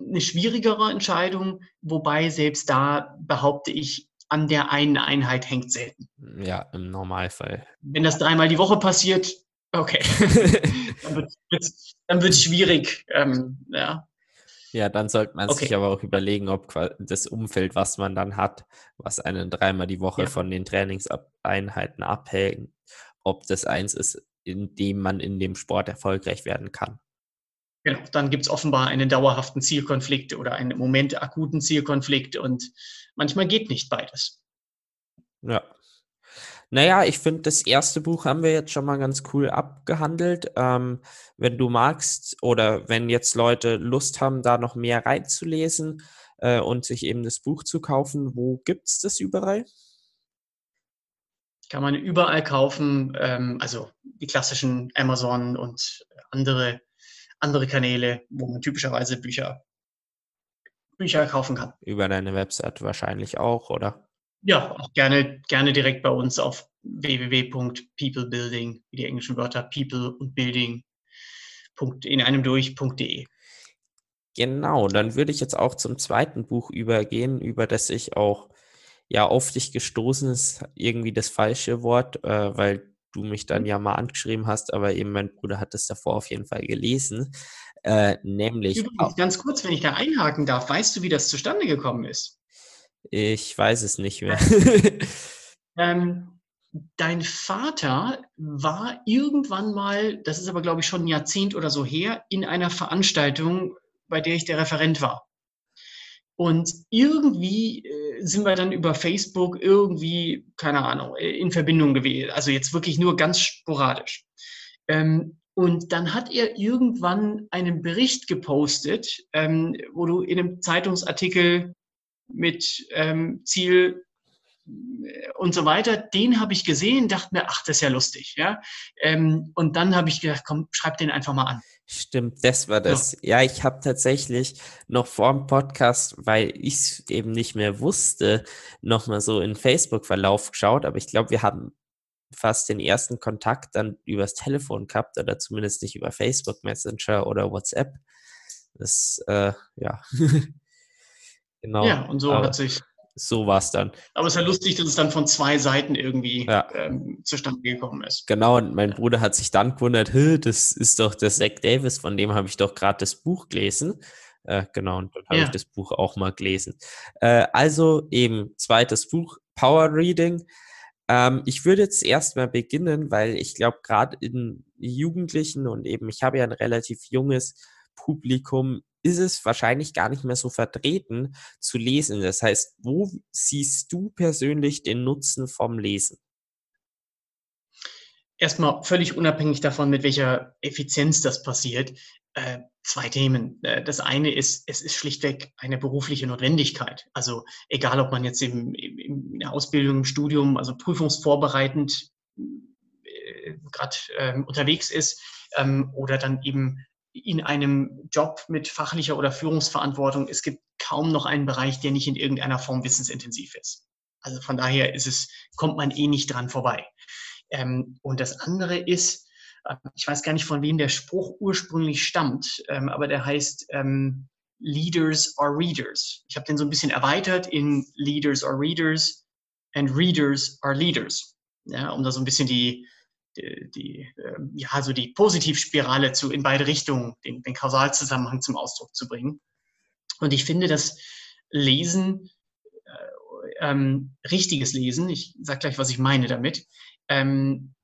B: eine schwierigere Entscheidung, wobei selbst da behaupte ich, an der einen Einheit hängt selten.
A: Ja, im Normalfall.
B: Wenn das dreimal die Woche passiert, okay. dann wird es dann wird's schwierig. Ähm, ja.
A: ja, dann sollte man okay. sich aber auch überlegen, ob das Umfeld, was man dann hat, was einen dreimal die Woche ja. von den Trainingseinheiten abhängt, ob das eins ist, in dem man in dem Sport erfolgreich werden kann.
B: Genau, dann gibt es offenbar einen dauerhaften Zielkonflikt oder einen im Moment akuten Zielkonflikt und manchmal geht nicht beides.
A: Ja. Naja, ich finde, das erste Buch haben wir jetzt schon mal ganz cool abgehandelt. Ähm, wenn du magst oder wenn jetzt Leute Lust haben, da noch mehr reinzulesen äh, und sich eben das Buch zu kaufen, wo gibt es das überall?
B: Kann man überall kaufen, ähm, also die klassischen Amazon und andere andere Kanäle, wo man typischerweise Bücher, Bücher kaufen kann.
A: Über deine Website wahrscheinlich auch, oder?
B: Ja, auch gerne, gerne direkt bei uns auf www.peoplebuilding, wie die englischen Wörter people und building in einem durch.de.
A: Genau, dann würde ich jetzt auch zum zweiten Buch übergehen, über das ich auch ja auf dich gestoßen ist, irgendwie das falsche Wort, äh, weil du mich dann ja mal angeschrieben hast, aber eben mein Bruder hat es davor auf jeden Fall gelesen. Äh, nämlich.
B: Übrigens, ganz kurz, wenn ich da einhaken darf, weißt du, wie das zustande gekommen ist?
A: Ich weiß es nicht mehr.
B: ähm, dein Vater war irgendwann mal, das ist aber glaube ich schon ein Jahrzehnt oder so her, in einer Veranstaltung, bei der ich der Referent war. Und irgendwie äh, sind wir dann über Facebook irgendwie, keine Ahnung, äh, in Verbindung gewesen. Also jetzt wirklich nur ganz sporadisch. Ähm, und dann hat er irgendwann einen Bericht gepostet, ähm, wo du in einem Zeitungsartikel mit ähm, Ziel äh, und so weiter, den habe ich gesehen, dachte mir, ach, das ist ja lustig, ja. Ähm, und dann habe ich gedacht, komm, schreib den einfach mal an.
A: Stimmt, das war das. Ja, ja ich habe tatsächlich noch vor dem Podcast, weil ich es eben nicht mehr wusste, nochmal so in Facebook-Verlauf geschaut, aber ich glaube, wir haben fast den ersten Kontakt dann übers Telefon gehabt oder zumindest nicht über Facebook Messenger oder WhatsApp. Das, äh, ja.
B: genau. Ja, und so aber hat sich
A: so war es dann.
B: Aber es ist ja lustig, dass es dann von zwei Seiten irgendwie ja. ähm, zustande gekommen ist.
A: Genau, und mein Bruder hat sich dann gewundert, das ist doch der Zach Davis, von dem habe ich doch gerade das Buch gelesen. Äh, genau, und dann habe ja. ich das Buch auch mal gelesen. Äh, also eben zweites Buch, Power Reading. Ähm, ich würde jetzt erstmal beginnen, weil ich glaube, gerade in Jugendlichen und eben, ich habe ja ein relativ junges Publikum, ist es wahrscheinlich gar nicht mehr so vertreten zu lesen. Das heißt, wo siehst du persönlich den Nutzen vom Lesen?
B: Erstmal völlig unabhängig davon, mit welcher Effizienz das passiert, äh, zwei Themen. Äh, das eine ist, es ist schlichtweg eine berufliche Notwendigkeit. Also egal, ob man jetzt im, im, in der Ausbildung, im Studium, also prüfungsvorbereitend äh, gerade ähm, unterwegs ist ähm, oder dann eben in einem Job mit fachlicher oder Führungsverantwortung, es gibt kaum noch einen Bereich, der nicht in irgendeiner Form wissensintensiv ist. Also von daher ist es, kommt man eh nicht dran vorbei. Ähm, und das andere ist, äh, ich weiß gar nicht, von wem der Spruch ursprünglich stammt, ähm, aber der heißt ähm, Leaders are Readers. Ich habe den so ein bisschen erweitert in Leaders are Readers and Readers are Leaders, ja, um da so ein bisschen die, die, ähm, ja, so die Positivspirale zu, in beide Richtungen, den, den Kausalzusammenhang zum Ausdruck zu bringen. Und ich finde, dass Lesen, äh, ähm, richtiges Lesen, ich sage gleich, was ich meine damit, ähm,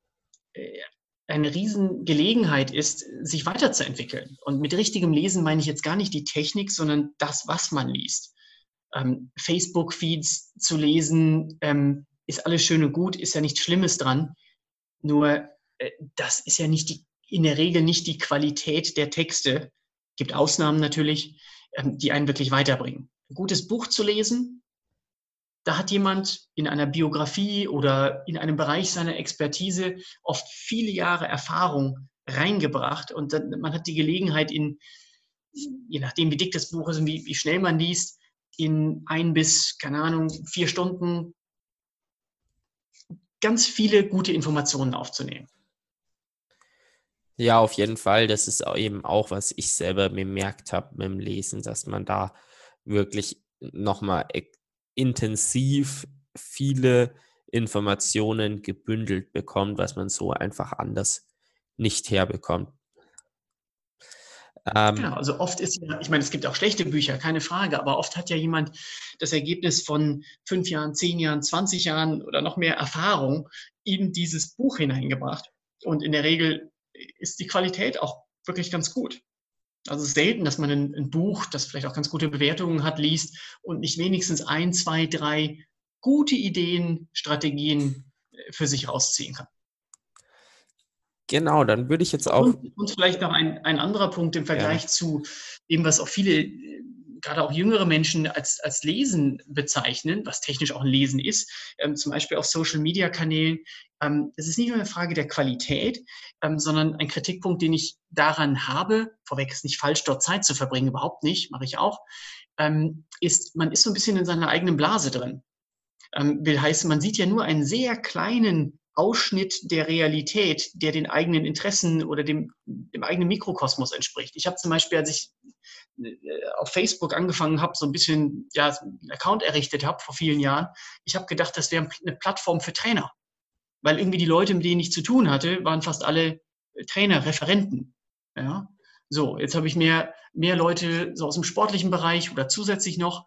B: äh, eine Riesengelegenheit ist, sich weiterzuentwickeln. Und mit richtigem Lesen meine ich jetzt gar nicht die Technik, sondern das, was man liest. Ähm, Facebook-Feeds zu lesen, ähm, ist alles schön und gut, ist ja nichts Schlimmes dran. Nur äh, das ist ja nicht die, in der Regel nicht die Qualität der Texte. Gibt Ausnahmen natürlich, ähm, die einen wirklich weiterbringen. Ein gutes Buch zu lesen, da hat jemand in einer Biografie oder in einem Bereich seiner Expertise oft viele Jahre Erfahrung reingebracht und dann, man hat die Gelegenheit in, je nachdem wie dick das Buch ist und wie, wie schnell man liest, in ein bis, keine Ahnung, vier Stunden ganz viele gute Informationen aufzunehmen.
A: Ja, auf jeden Fall. Das ist eben auch, was ich selber bemerkt habe mit dem Lesen, dass man da wirklich nochmal intensiv viele Informationen gebündelt bekommt, was man so einfach anders nicht herbekommt.
B: Ähm, genau, also oft ist ja, ich meine, es gibt auch schlechte Bücher, keine Frage, aber oft hat ja jemand das Ergebnis von fünf Jahren, zehn Jahren, 20 Jahren oder noch mehr Erfahrung in dieses Buch hineingebracht. Und in der Regel ist die Qualität auch wirklich ganz gut. Also es ist selten, dass man ein, ein, Buch, das vielleicht auch ganz gute Bewertungen hat, liest und nicht wenigstens ein, zwei, drei gute Ideen, Strategien äh, für sich rausziehen kann.
A: Genau, dann würde ich jetzt auch. Und,
B: und vielleicht noch ein, ein anderer Punkt im Vergleich ja. zu dem, was auch viele, gerade auch jüngere Menschen als, als Lesen bezeichnen, was technisch auch ein Lesen ist, ähm, zum Beispiel auf Social-Media-Kanälen. Ähm, es ist nicht nur eine Frage der Qualität, ähm, sondern ein Kritikpunkt, den ich daran habe, vorweg ist nicht falsch, dort Zeit zu verbringen, überhaupt nicht, mache ich auch, ähm, ist, man ist so ein bisschen in seiner eigenen Blase drin. Ähm, will heißen, man sieht ja nur einen sehr kleinen Ausschnitt der Realität, der den eigenen Interessen oder dem, dem eigenen Mikrokosmos entspricht. Ich habe zum Beispiel, als ich äh, auf Facebook angefangen habe, so ein bisschen ja, einen Account errichtet habe vor vielen Jahren, ich habe gedacht, das wäre eine Plattform für Trainer. Weil irgendwie die Leute, mit denen ich zu tun hatte, waren fast alle Trainer, Referenten. Ja? So, jetzt habe ich mehr, mehr Leute so aus dem sportlichen Bereich oder zusätzlich noch.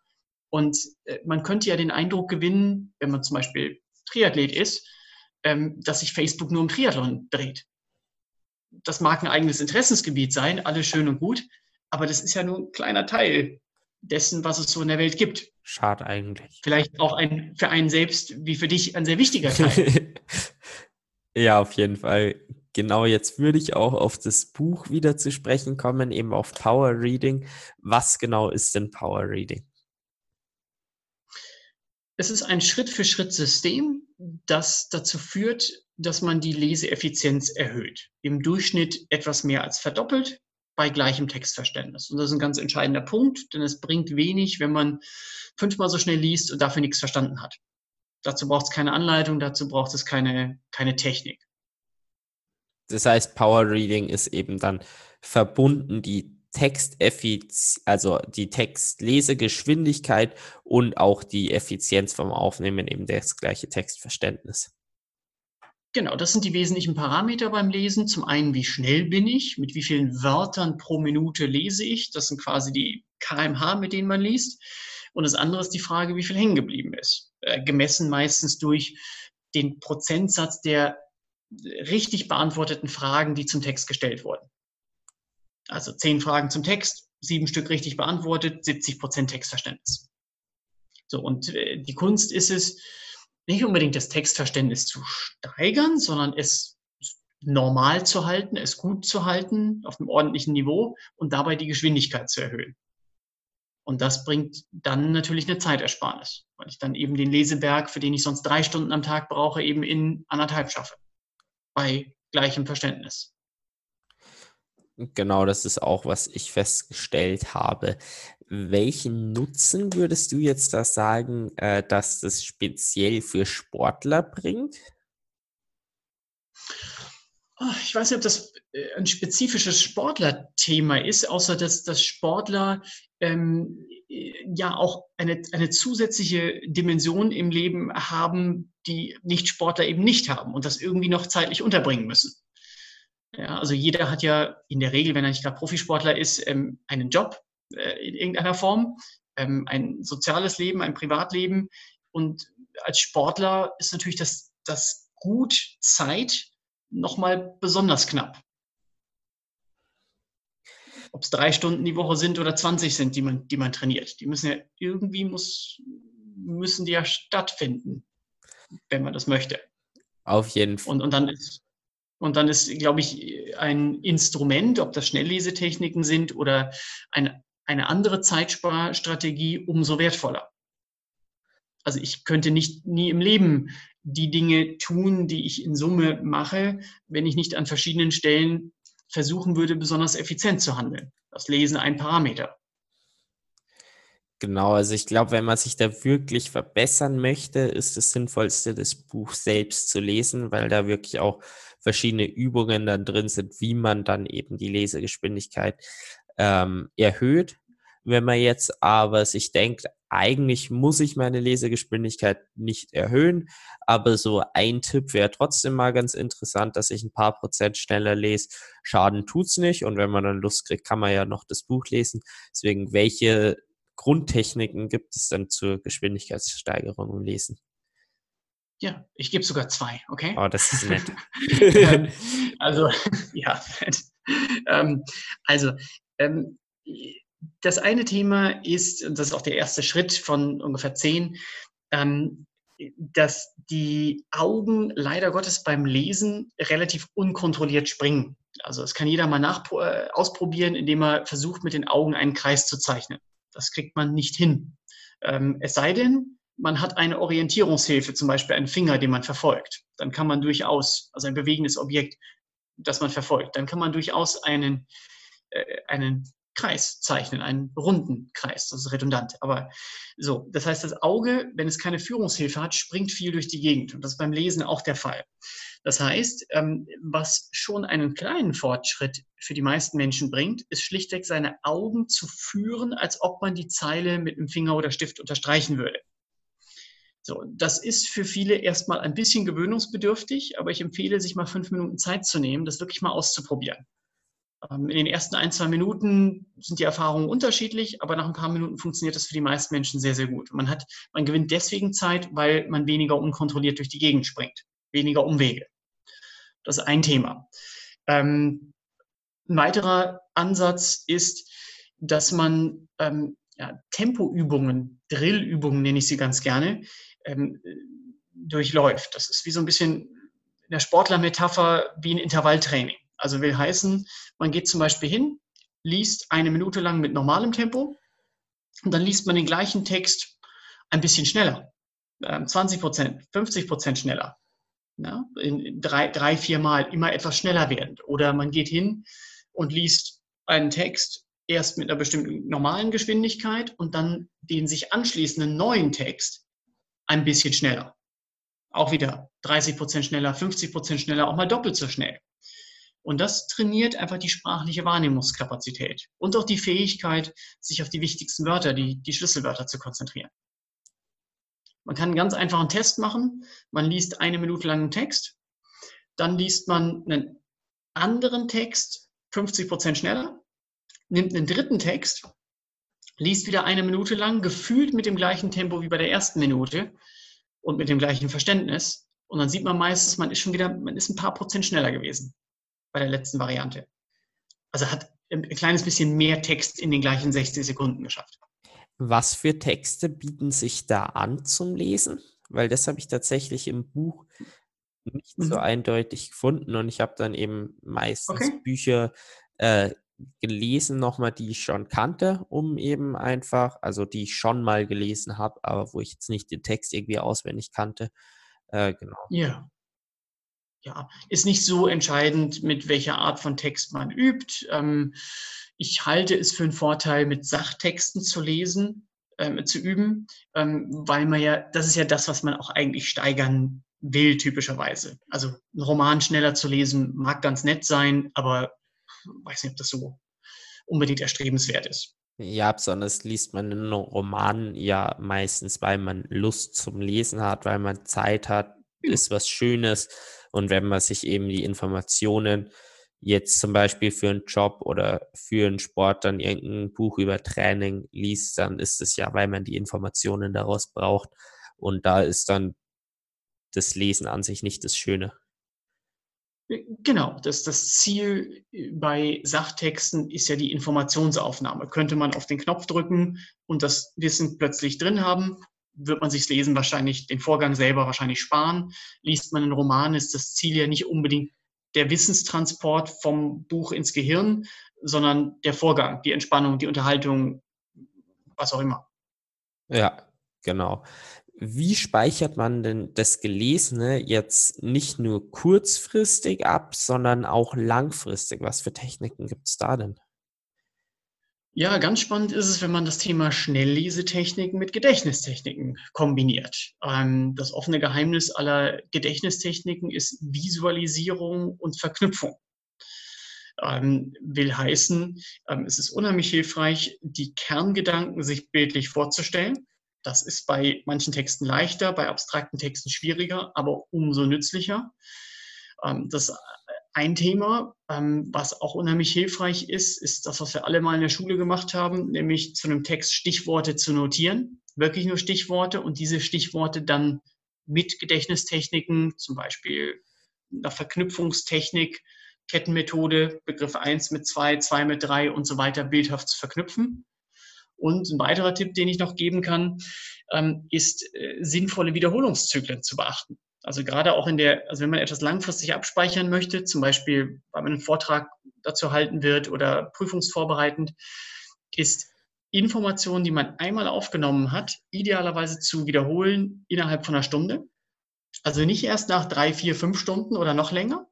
B: Und äh, man könnte ja den Eindruck gewinnen, wenn man zum Beispiel Triathlet ist, ähm, dass sich Facebook nur um Triathlon dreht. Das mag ein eigenes Interessensgebiet sein, alles schön und gut, aber das ist ja nur ein kleiner Teil dessen, was es so in der Welt gibt.
A: Schade eigentlich.
B: Vielleicht auch ein, für einen selbst wie für dich ein sehr wichtiger Teil.
A: ja, auf jeden Fall. Genau, jetzt würde ich auch auf das Buch wieder zu sprechen kommen, eben auf Power Reading. Was genau ist denn Power Reading?
B: Es ist ein Schritt-für-Schritt-System, das dazu führt, dass man die Leseeffizienz erhöht. Im Durchschnitt etwas mehr als verdoppelt bei gleichem Textverständnis. Und das ist ein ganz entscheidender Punkt, denn es bringt wenig, wenn man fünfmal so schnell liest und dafür nichts verstanden hat. Dazu braucht es keine Anleitung, dazu braucht es keine, keine Technik.
A: Das heißt, Power Reading ist eben dann verbunden, die Texteffizienz, also die Textlesegeschwindigkeit und auch die Effizienz vom Aufnehmen, eben das gleiche Textverständnis.
B: Genau, das sind die wesentlichen Parameter beim Lesen. Zum einen, wie schnell bin ich, mit wie vielen Wörtern pro Minute lese ich. Das sind quasi die kmh, mit denen man liest. Und das andere ist die Frage, wie viel hängen geblieben ist. Äh, gemessen meistens durch den Prozentsatz der richtig beantworteten Fragen, die zum Text gestellt wurden. Also zehn Fragen zum Text, sieben Stück richtig beantwortet, 70 Prozent Textverständnis. So, und äh, die Kunst ist es, nicht unbedingt das Textverständnis zu steigern, sondern es normal zu halten, es gut zu halten, auf einem ordentlichen Niveau und dabei die Geschwindigkeit zu erhöhen. Und das bringt dann natürlich eine Zeitersparnis, weil ich dann eben den Leseberg, für den ich sonst drei Stunden am Tag brauche, eben in anderthalb schaffe. Bei gleichem Verständnis.
A: Genau, das ist auch, was ich festgestellt habe. Welchen Nutzen würdest du jetzt da sagen, äh, dass das speziell für Sportler bringt?
B: Ah, ich weiß nicht, ob das äh, ein spezifisches Sportlerthema ist, außer dass, dass Sportler ähm, ja auch eine, eine zusätzliche Dimension im Leben haben, die Nicht-Sportler eben nicht haben und das irgendwie noch zeitlich unterbringen müssen. Ja, also jeder hat ja in der Regel, wenn er nicht gerade Profisportler ist, ähm, einen Job äh, in irgendeiner Form, ähm, ein soziales Leben, ein Privatleben. Und als Sportler ist natürlich das, das Gut Zeit nochmal besonders knapp. Ob es drei Stunden die Woche sind oder 20 sind, die man, die man trainiert. Die müssen ja irgendwie muss, müssen die ja stattfinden, wenn man das möchte.
A: Auf jeden Fall.
B: Und, und dann ist, und dann ist, glaube ich, ein Instrument, ob das Schnelllesetechniken sind oder eine, eine andere Zeitsparstrategie, umso wertvoller. Also ich könnte nicht nie im Leben die Dinge tun, die ich in Summe mache, wenn ich nicht an verschiedenen Stellen versuchen würde, besonders effizient zu handeln. Das Lesen ein Parameter.
A: Genau, also ich glaube, wenn man sich da wirklich verbessern möchte, ist das Sinnvollste, das Buch selbst zu lesen, weil da wirklich auch verschiedene Übungen dann drin sind, wie man dann eben die Lesegeschwindigkeit ähm, erhöht. Wenn man jetzt aber sich denkt, eigentlich muss ich meine Lesegeschwindigkeit nicht erhöhen, aber so ein Tipp wäre trotzdem mal ganz interessant, dass ich ein paar Prozent schneller lese. Schaden tut's nicht und wenn man dann Lust kriegt, kann man ja noch das Buch lesen. Deswegen, welche Grundtechniken gibt es dann zur Geschwindigkeitssteigerung im Lesen?
B: Ja, ich gebe sogar zwei, okay?
A: Oh, das ist nett.
B: also, ja, ähm, also, ähm, das eine Thema ist, und das ist auch der erste Schritt von ungefähr zehn, ähm, dass die Augen leider Gottes beim Lesen relativ unkontrolliert springen. Also es kann jeder mal nach, äh, ausprobieren, indem er versucht, mit den Augen einen Kreis zu zeichnen. Das kriegt man nicht hin. Ähm, es sei denn, man hat eine Orientierungshilfe, zum Beispiel einen Finger, den man verfolgt. Dann kann man durchaus, also ein bewegendes Objekt, das man verfolgt, dann kann man durchaus einen, äh, einen Kreis zeichnen, einen runden Kreis. Das ist redundant. Aber so, das heißt, das Auge, wenn es keine Führungshilfe hat, springt viel durch die Gegend. Und das ist beim Lesen auch der Fall. Das heißt, ähm, was schon einen kleinen Fortschritt für die meisten Menschen bringt, ist schlichtweg seine Augen zu führen, als ob man die Zeile mit einem Finger oder Stift unterstreichen würde. So, das ist für viele erstmal ein bisschen gewöhnungsbedürftig, aber ich empfehle, sich mal fünf Minuten Zeit zu nehmen, das wirklich mal auszuprobieren. Ähm, in den ersten ein, zwei Minuten sind die Erfahrungen unterschiedlich, aber nach ein paar Minuten funktioniert das für die meisten Menschen sehr, sehr gut. Man, hat, man gewinnt deswegen Zeit, weil man weniger unkontrolliert durch die Gegend springt, weniger Umwege. Das ist ein Thema. Ähm, ein weiterer Ansatz ist, dass man ähm, ja, Tempoübungen, Drillübungen nenne ich sie ganz gerne, ähm, durchläuft. Das ist wie so ein bisschen in der Sportlermetapher wie ein Intervalltraining. Also will heißen, man geht zum Beispiel hin, liest eine Minute lang mit normalem Tempo und dann liest man den gleichen Text ein bisschen schneller. 20 ähm, Prozent, 50 Prozent schneller. Ja, in drei, drei, vier Mal immer etwas schneller werden. Oder man geht hin und liest einen Text erst mit einer bestimmten normalen Geschwindigkeit und dann den sich anschließenden neuen Text ein bisschen schneller. Auch wieder 30 Prozent schneller, 50 Prozent schneller, auch mal doppelt so schnell. Und das trainiert einfach die sprachliche Wahrnehmungskapazität und auch die Fähigkeit, sich auf die wichtigsten Wörter, die, die Schlüsselwörter zu konzentrieren. Man kann einen ganz einfachen Test machen. Man liest eine Minute lang einen Text, dann liest man einen anderen Text 50 Prozent schneller, nimmt einen dritten Text, liest wieder eine Minute lang, gefühlt mit dem gleichen Tempo wie bei der ersten Minute und mit dem gleichen Verständnis. Und dann sieht man meistens, man ist schon wieder, man ist ein paar Prozent schneller gewesen bei der letzten Variante. Also hat ein kleines bisschen mehr Text in den gleichen 60 Sekunden geschafft.
A: Was für Texte bieten sich da an zum Lesen? Weil das habe ich tatsächlich im Buch nicht mhm. so eindeutig gefunden und ich habe dann eben meistens okay. Bücher äh, gelesen, nochmal, die ich schon kannte, um eben einfach, also die ich schon mal gelesen habe, aber wo ich jetzt nicht den Text irgendwie auswendig kannte. Äh, genau.
B: Ja ja, ist nicht so entscheidend, mit welcher Art von Text man übt. Ähm, ich halte es für einen Vorteil, mit Sachtexten zu lesen, ähm, zu üben, ähm, weil man ja, das ist ja das, was man auch eigentlich steigern will, typischerweise. Also einen Roman schneller zu lesen mag ganz nett sein, aber weiß nicht, ob das so unbedingt erstrebenswert ist.
A: Ja, besonders liest man einen Roman ja meistens, weil man Lust zum Lesen hat, weil man Zeit hat, ist was Schönes und wenn man sich eben die Informationen jetzt zum Beispiel für einen Job oder für einen Sport dann irgendein Buch über Training liest, dann ist es ja, weil man die Informationen daraus braucht. Und da ist dann das Lesen an sich nicht das Schöne.
B: Genau, das, das Ziel bei Sachtexten ist ja die Informationsaufnahme. Könnte man auf den Knopf drücken und das Wissen plötzlich drin haben, wird man sich Lesen wahrscheinlich, den Vorgang selber wahrscheinlich sparen. Liest man einen Roman, ist das Ziel ja nicht unbedingt der Wissenstransport vom Buch ins Gehirn, sondern der Vorgang, die Entspannung, die Unterhaltung, was auch immer.
A: Ja, genau. Wie speichert man denn das Gelesene jetzt nicht nur kurzfristig ab, sondern auch langfristig? Was für Techniken gibt es da denn?
B: Ja, ganz spannend ist es, wenn man das Thema Schnelllesetechniken mit Gedächtnistechniken kombiniert. Ähm, das offene Geheimnis aller Gedächtnistechniken ist Visualisierung und Verknüpfung. Ähm, will heißen, ähm, es ist unheimlich hilfreich, die Kerngedanken sich bildlich vorzustellen. Das ist bei manchen Texten leichter, bei abstrakten Texten schwieriger, aber umso nützlicher. das ein Thema, ähm, was auch unheimlich hilfreich ist, ist das, was wir alle mal in der Schule gemacht haben, nämlich zu einem Text Stichworte zu notieren, wirklich nur Stichworte und diese Stichworte dann mit Gedächtnistechniken, zum Beispiel einer Verknüpfungstechnik, Kettenmethode, Begriff 1 mit 2, 2 mit 3 und so weiter bildhaft zu verknüpfen. Und ein weiterer Tipp, den ich noch geben kann, ähm, ist äh, sinnvolle Wiederholungszyklen zu beachten. Also gerade auch in der, also wenn man etwas langfristig abspeichern möchte, zum Beispiel, weil man einen Vortrag dazu halten wird oder prüfungsvorbereitend, ist Informationen, die man einmal aufgenommen hat, idealerweise zu wiederholen innerhalb von einer Stunde. Also nicht erst nach drei, vier, fünf Stunden oder noch länger.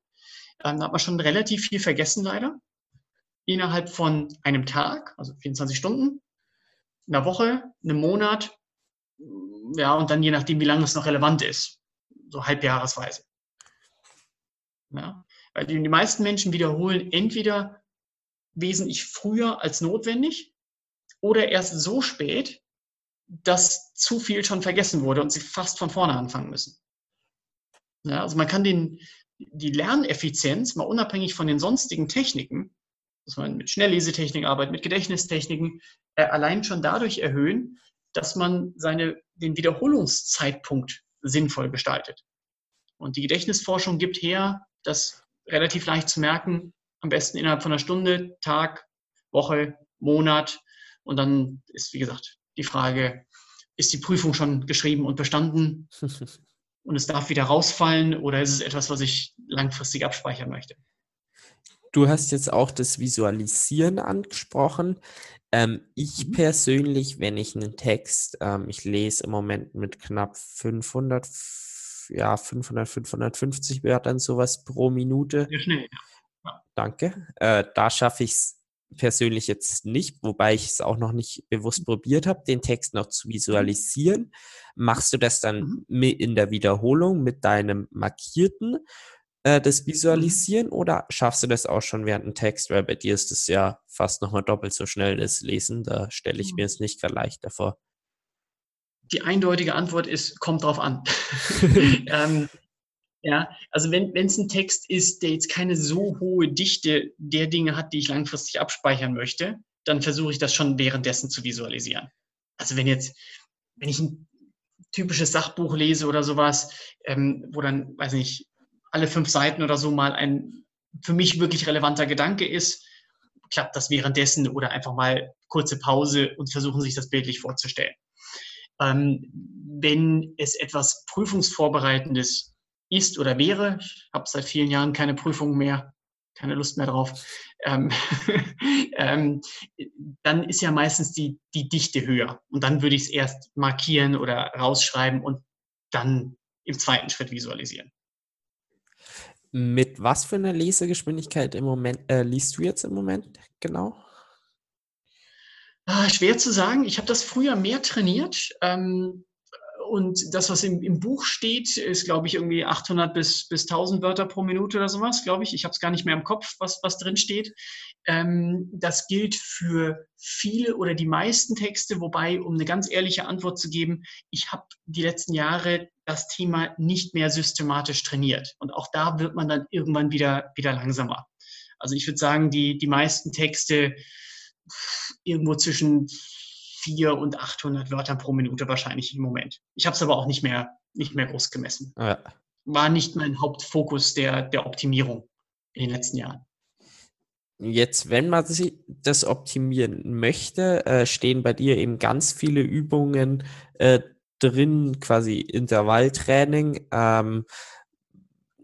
B: Dann hat man schon relativ viel vergessen leider. Innerhalb von einem Tag, also 24 Stunden, einer Woche, einem Monat, ja, und dann je nachdem, wie lange es noch relevant ist so halbjahresweise. Ja? Weil die, meisten Menschen wiederholen entweder wesentlich früher als notwendig oder erst so spät, dass zu viel schon vergessen wurde und sie fast von vorne anfangen müssen. Ja, also man kann den, die Lerneffizienz mal unabhängig von den sonstigen Techniken, dass man mit Schnelllesetechnik arbeitet, mit Gedächtnistechniken, äh, allein schon dadurch erhöhen, dass man seine, den Wiederholungszeitpunkt sinnvoll gestaltet. Und die Gedächtnisforschung gibt her, das relativ leicht zu merken, am besten innerhalb von einer Stunde, Tag, Woche, Monat. Und dann ist, wie gesagt, die Frage, ist die Prüfung schon geschrieben und bestanden? und es darf wieder rausfallen oder ist es etwas, was ich langfristig abspeichern möchte?
A: Du hast jetzt auch das Visualisieren angesprochen. Ähm, ich mhm. persönlich, wenn ich einen Text, ähm, ich lese im Moment mit knapp 500, ja, 500, 550 Wörtern sowas pro Minute. Sehr schnell, ja. Danke. Äh, da schaffe ich es persönlich jetzt nicht, wobei ich es auch noch nicht bewusst probiert habe, den Text noch zu mhm. visualisieren. Machst du das dann mhm. in der Wiederholung mit deinem Markierten, äh, das mhm. Visualisieren, oder schaffst du das auch schon während dem Text? Weil bei dir ist es ja fast nochmal doppelt so schnell, das Lesen. Da stelle ich mir es nicht gerade leichter vor.
B: Die eindeutige Antwort ist, kommt drauf an. ähm, ja, also wenn es ein Text ist, der jetzt keine so hohe Dichte der Dinge hat, die ich langfristig abspeichern möchte, dann versuche ich das schon währenddessen zu visualisieren. Also wenn jetzt, wenn ich ein typisches Sachbuch lese oder sowas, ähm, wo dann, weiß nicht, alle fünf Seiten oder so mal ein für mich wirklich relevanter Gedanke ist, klappt das währenddessen oder einfach mal kurze Pause und versuchen sich das bildlich vorzustellen. Ähm, wenn es etwas Prüfungsvorbereitendes ist oder wäre. Ich habe seit vielen Jahren keine Prüfung mehr, keine Lust mehr drauf. Ähm, ähm, dann ist ja meistens die, die Dichte höher. Und dann würde ich es erst markieren oder rausschreiben und dann im zweiten Schritt visualisieren.
A: Mit was für einer Lesegeschwindigkeit im Moment äh, liest du jetzt im Moment genau?
B: Ah, schwer zu sagen. Ich habe das früher mehr trainiert. Ähm, und das, was im, im Buch steht, ist, glaube ich, irgendwie 800 bis, bis 1000 Wörter pro Minute oder sowas, glaube ich. Ich habe es gar nicht mehr im Kopf, was, was drin steht. Ähm, das gilt für viele oder die meisten Texte, wobei, um eine ganz ehrliche Antwort zu geben, ich habe die letzten Jahre das Thema nicht mehr systematisch trainiert. Und auch da wird man dann irgendwann wieder, wieder langsamer. Also ich würde sagen, die, die meisten Texte irgendwo zwischen 4 und 800 Wörtern pro Minute wahrscheinlich im Moment. Ich habe es aber auch nicht mehr, nicht mehr groß gemessen. Ja. War nicht mein Hauptfokus der, der Optimierung in den letzten Jahren.
A: Jetzt, wenn man das optimieren möchte, äh, stehen bei dir eben ganz viele Übungen äh, drin, quasi Intervalltraining. Ähm,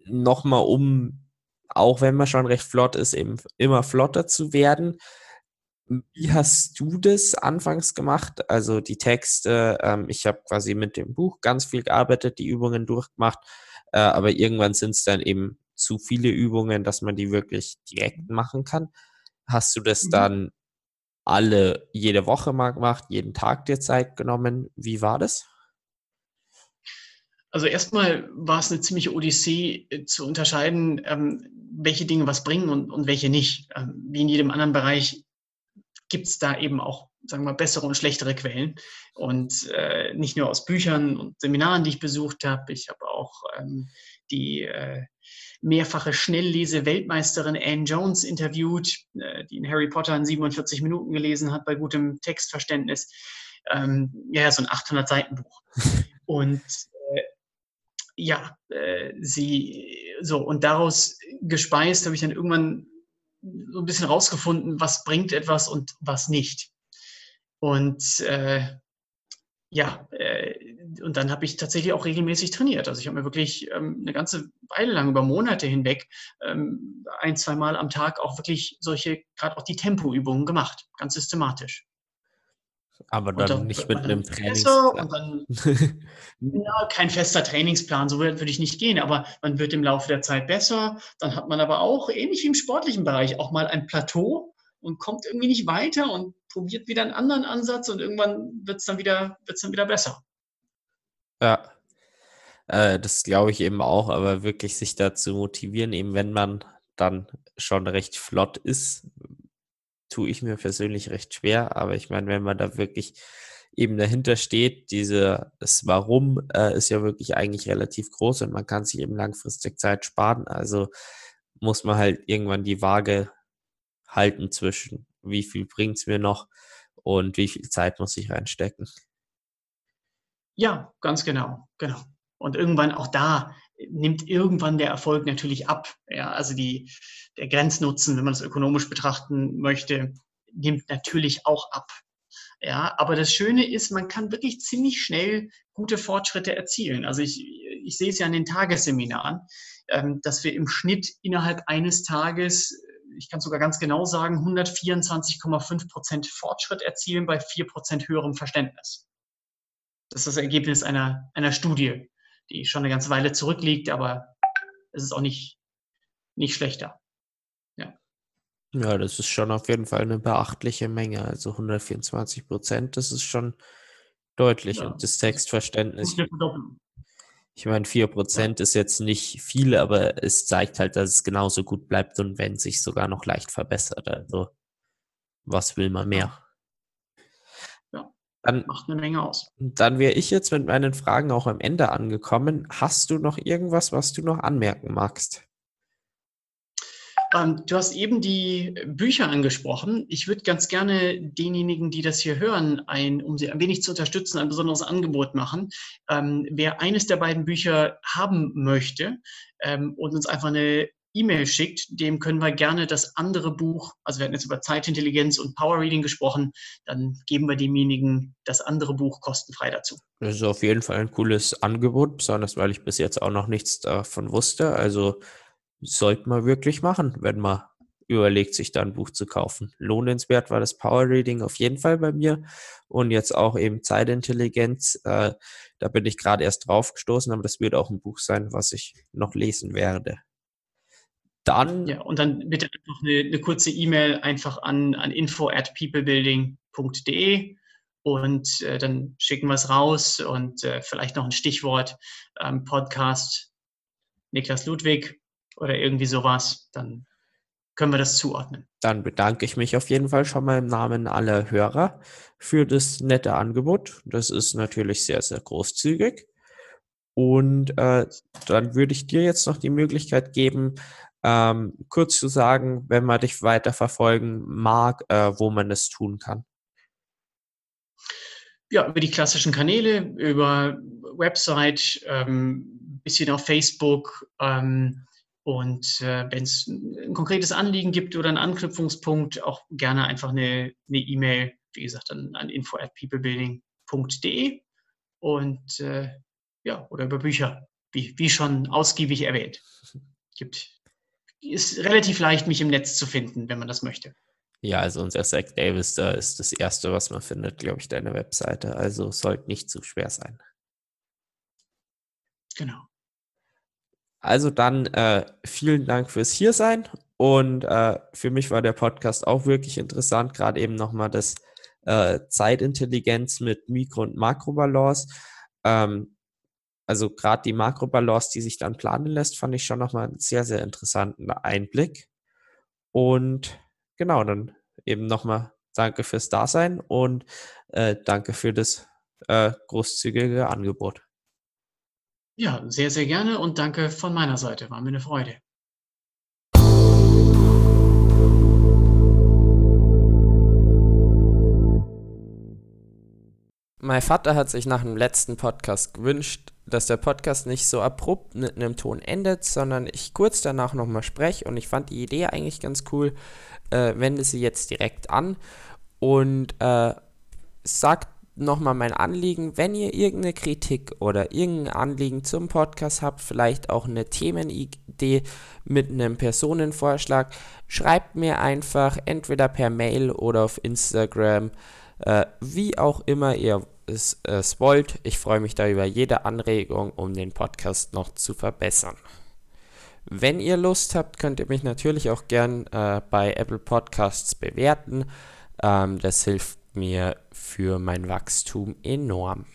A: Nochmal, um, auch wenn man schon recht flott ist, eben immer flotter zu werden. Wie hast du das anfangs gemacht? Also die Texte, ähm, ich habe quasi mit dem Buch ganz viel gearbeitet, die Übungen durchgemacht, äh, aber irgendwann sind es dann eben zu viele Übungen, dass man die wirklich direkt machen kann. Hast du das mhm. dann alle jede Woche mal gemacht, jeden Tag dir Zeit genommen? Wie war das?
B: Also erstmal war es eine ziemliche Odyssee äh, zu unterscheiden, ähm, welche Dinge was bringen und, und welche nicht. Ähm, wie in jedem anderen Bereich gibt es da eben auch, sagen wir, bessere und schlechtere Quellen. Und äh, nicht nur aus Büchern und Seminaren, die ich besucht habe. Ich habe auch ähm, die äh, mehrfache Schnelllese-Weltmeisterin Anne Jones interviewt, äh, die in Harry Potter in 47 Minuten gelesen hat bei gutem Textverständnis. Ähm, ja, so ein 800-Seiten-Buch. Und äh, ja, äh, sie so und daraus gespeist habe ich dann irgendwann so ein bisschen rausgefunden, was bringt etwas und was nicht. Und äh, ja, äh, und dann habe ich tatsächlich auch regelmäßig trainiert. Also ich habe mir wirklich ähm, eine ganze Weile lang, über Monate hinweg, ähm, ein, zwei Mal am Tag auch wirklich solche, gerade auch die Tempoübungen gemacht, ganz systematisch.
A: Aber dann, dann nicht mit einem Trainingsplan.
B: Dann, ja, kein fester Trainingsplan, so würde ich nicht gehen, aber man wird im Laufe der Zeit besser. Dann hat man aber auch, ähnlich wie im sportlichen Bereich, auch mal ein Plateau und kommt irgendwie nicht weiter und probiert wieder einen anderen Ansatz und irgendwann wird es dann, wieder, dann wieder besser.
A: Ja, äh, das glaube ich eben auch, aber wirklich sich dazu motivieren, eben wenn man dann schon recht flott ist, tue ich mir persönlich recht schwer. Aber ich meine, wenn man da wirklich eben dahinter steht, diese, das Warum äh, ist ja wirklich eigentlich relativ groß und man kann sich eben langfristig Zeit sparen. Also muss man halt irgendwann die Waage halten zwischen, wie viel bringt es mir noch und wie viel Zeit muss ich reinstecken.
B: Ja, ganz genau, genau. Und irgendwann auch da nimmt irgendwann der Erfolg natürlich ab. Ja, also die, der Grenznutzen, wenn man es ökonomisch betrachten möchte, nimmt natürlich auch ab. Ja, aber das Schöne ist, man kann wirklich ziemlich schnell gute Fortschritte erzielen. Also ich, ich sehe es ja an den Tagesseminaren, ähm, dass wir im Schnitt innerhalb eines Tages, ich kann sogar ganz genau sagen, 124,5 Prozent Fortschritt erzielen bei 4 Prozent höherem Verständnis. Das ist das Ergebnis einer, einer Studie, die schon eine ganze Weile zurückliegt, aber es ist auch nicht, nicht schlechter.
A: Ja. Ja, das ist schon auf jeden Fall eine beachtliche Menge. Also 124 Prozent, das ist schon deutlich. Ja. Und das Textverständnis. Ich meine, 4 Prozent ja. ist jetzt nicht viel, aber es zeigt halt, dass es genauso gut bleibt und wenn sich sogar noch leicht verbessert. Also, was will man mehr?
B: Dann, Macht eine Menge aus.
A: Dann wäre ich jetzt mit meinen Fragen auch am Ende angekommen. Hast du noch irgendwas, was du noch anmerken magst?
B: Ähm, du hast eben die Bücher angesprochen. Ich würde ganz gerne denjenigen, die das hier hören, ein, um sie ein wenig zu unterstützen, ein besonderes Angebot machen. Ähm, wer eines der beiden Bücher haben möchte ähm, und uns einfach eine E-Mail schickt, dem können wir gerne das andere Buch, also wir hatten jetzt über Zeitintelligenz und Power Reading gesprochen, dann geben wir demjenigen das andere Buch kostenfrei dazu.
A: Das ist auf jeden Fall ein cooles Angebot, besonders weil ich bis jetzt auch noch nichts davon wusste. Also sollte man wirklich machen, wenn man überlegt, sich da ein Buch zu kaufen. Lohnenswert war das Power Reading auf jeden Fall bei mir und jetzt auch eben Zeitintelligenz. Äh, da bin ich gerade erst drauf gestoßen, aber das wird auch ein Buch sein, was ich noch lesen werde.
B: Dann. Ja, und dann bitte einfach eine, eine kurze E-Mail einfach an, an info at peoplebuilding.de und äh, dann schicken wir es raus und äh, vielleicht noch ein Stichwort ähm, Podcast Niklas Ludwig oder irgendwie sowas. Dann können wir das zuordnen.
A: Dann bedanke ich mich auf jeden Fall schon mal im Namen aller Hörer für das nette Angebot. Das ist natürlich sehr, sehr großzügig. Und äh, dann würde ich dir jetzt noch die Möglichkeit geben, ähm, kurz zu sagen, wenn man dich weiter verfolgen mag, äh, wo man es tun kann.
B: Ja, über die klassischen Kanäle, über Website, ähm, bisschen auf Facebook. Ähm, und äh, wenn es ein konkretes Anliegen gibt oder einen Anknüpfungspunkt, auch gerne einfach eine E-Mail, e wie gesagt, an, an info at peoplebuilding.de und äh, ja, oder über Bücher, wie, wie schon ausgiebig erwähnt. Gibt ist relativ leicht, mich im Netz zu finden, wenn man das möchte.
A: Ja, also unser Zach Davis, da ist das Erste, was man findet, glaube ich, deine Webseite. Also sollte nicht zu schwer sein.
B: Genau.
A: Also dann äh, vielen Dank fürs Hiersein und äh, für mich war der Podcast auch wirklich interessant, gerade eben nochmal das äh, Zeitintelligenz mit Mikro- und Makrobalance. Ähm, also gerade die Makrobalance, die sich dann planen lässt, fand ich schon nochmal einen sehr, sehr interessanten Einblick. Und genau, dann eben nochmal danke fürs Dasein und äh, danke für das äh, großzügige Angebot.
B: Ja, sehr, sehr gerne und danke von meiner Seite. War mir eine Freude.
A: Mein Vater hat sich nach dem letzten Podcast gewünscht, dass der Podcast nicht so abrupt mit einem Ton endet, sondern ich kurz danach nochmal spreche und ich fand die Idee eigentlich ganz cool. Äh, wende sie jetzt direkt an und äh, sagt nochmal mein Anliegen, wenn ihr irgendeine Kritik oder irgendein Anliegen zum Podcast habt, vielleicht auch eine Themenidee mit einem Personenvorschlag, schreibt mir einfach entweder per Mail oder auf Instagram, äh, wie auch immer ihr es, es wollt. Ich freue mich da über jede Anregung, um den Podcast noch zu verbessern. Wenn ihr Lust habt, könnt ihr mich natürlich auch gern äh, bei Apple Podcasts bewerten. Ähm, das hilft mir für mein Wachstum enorm.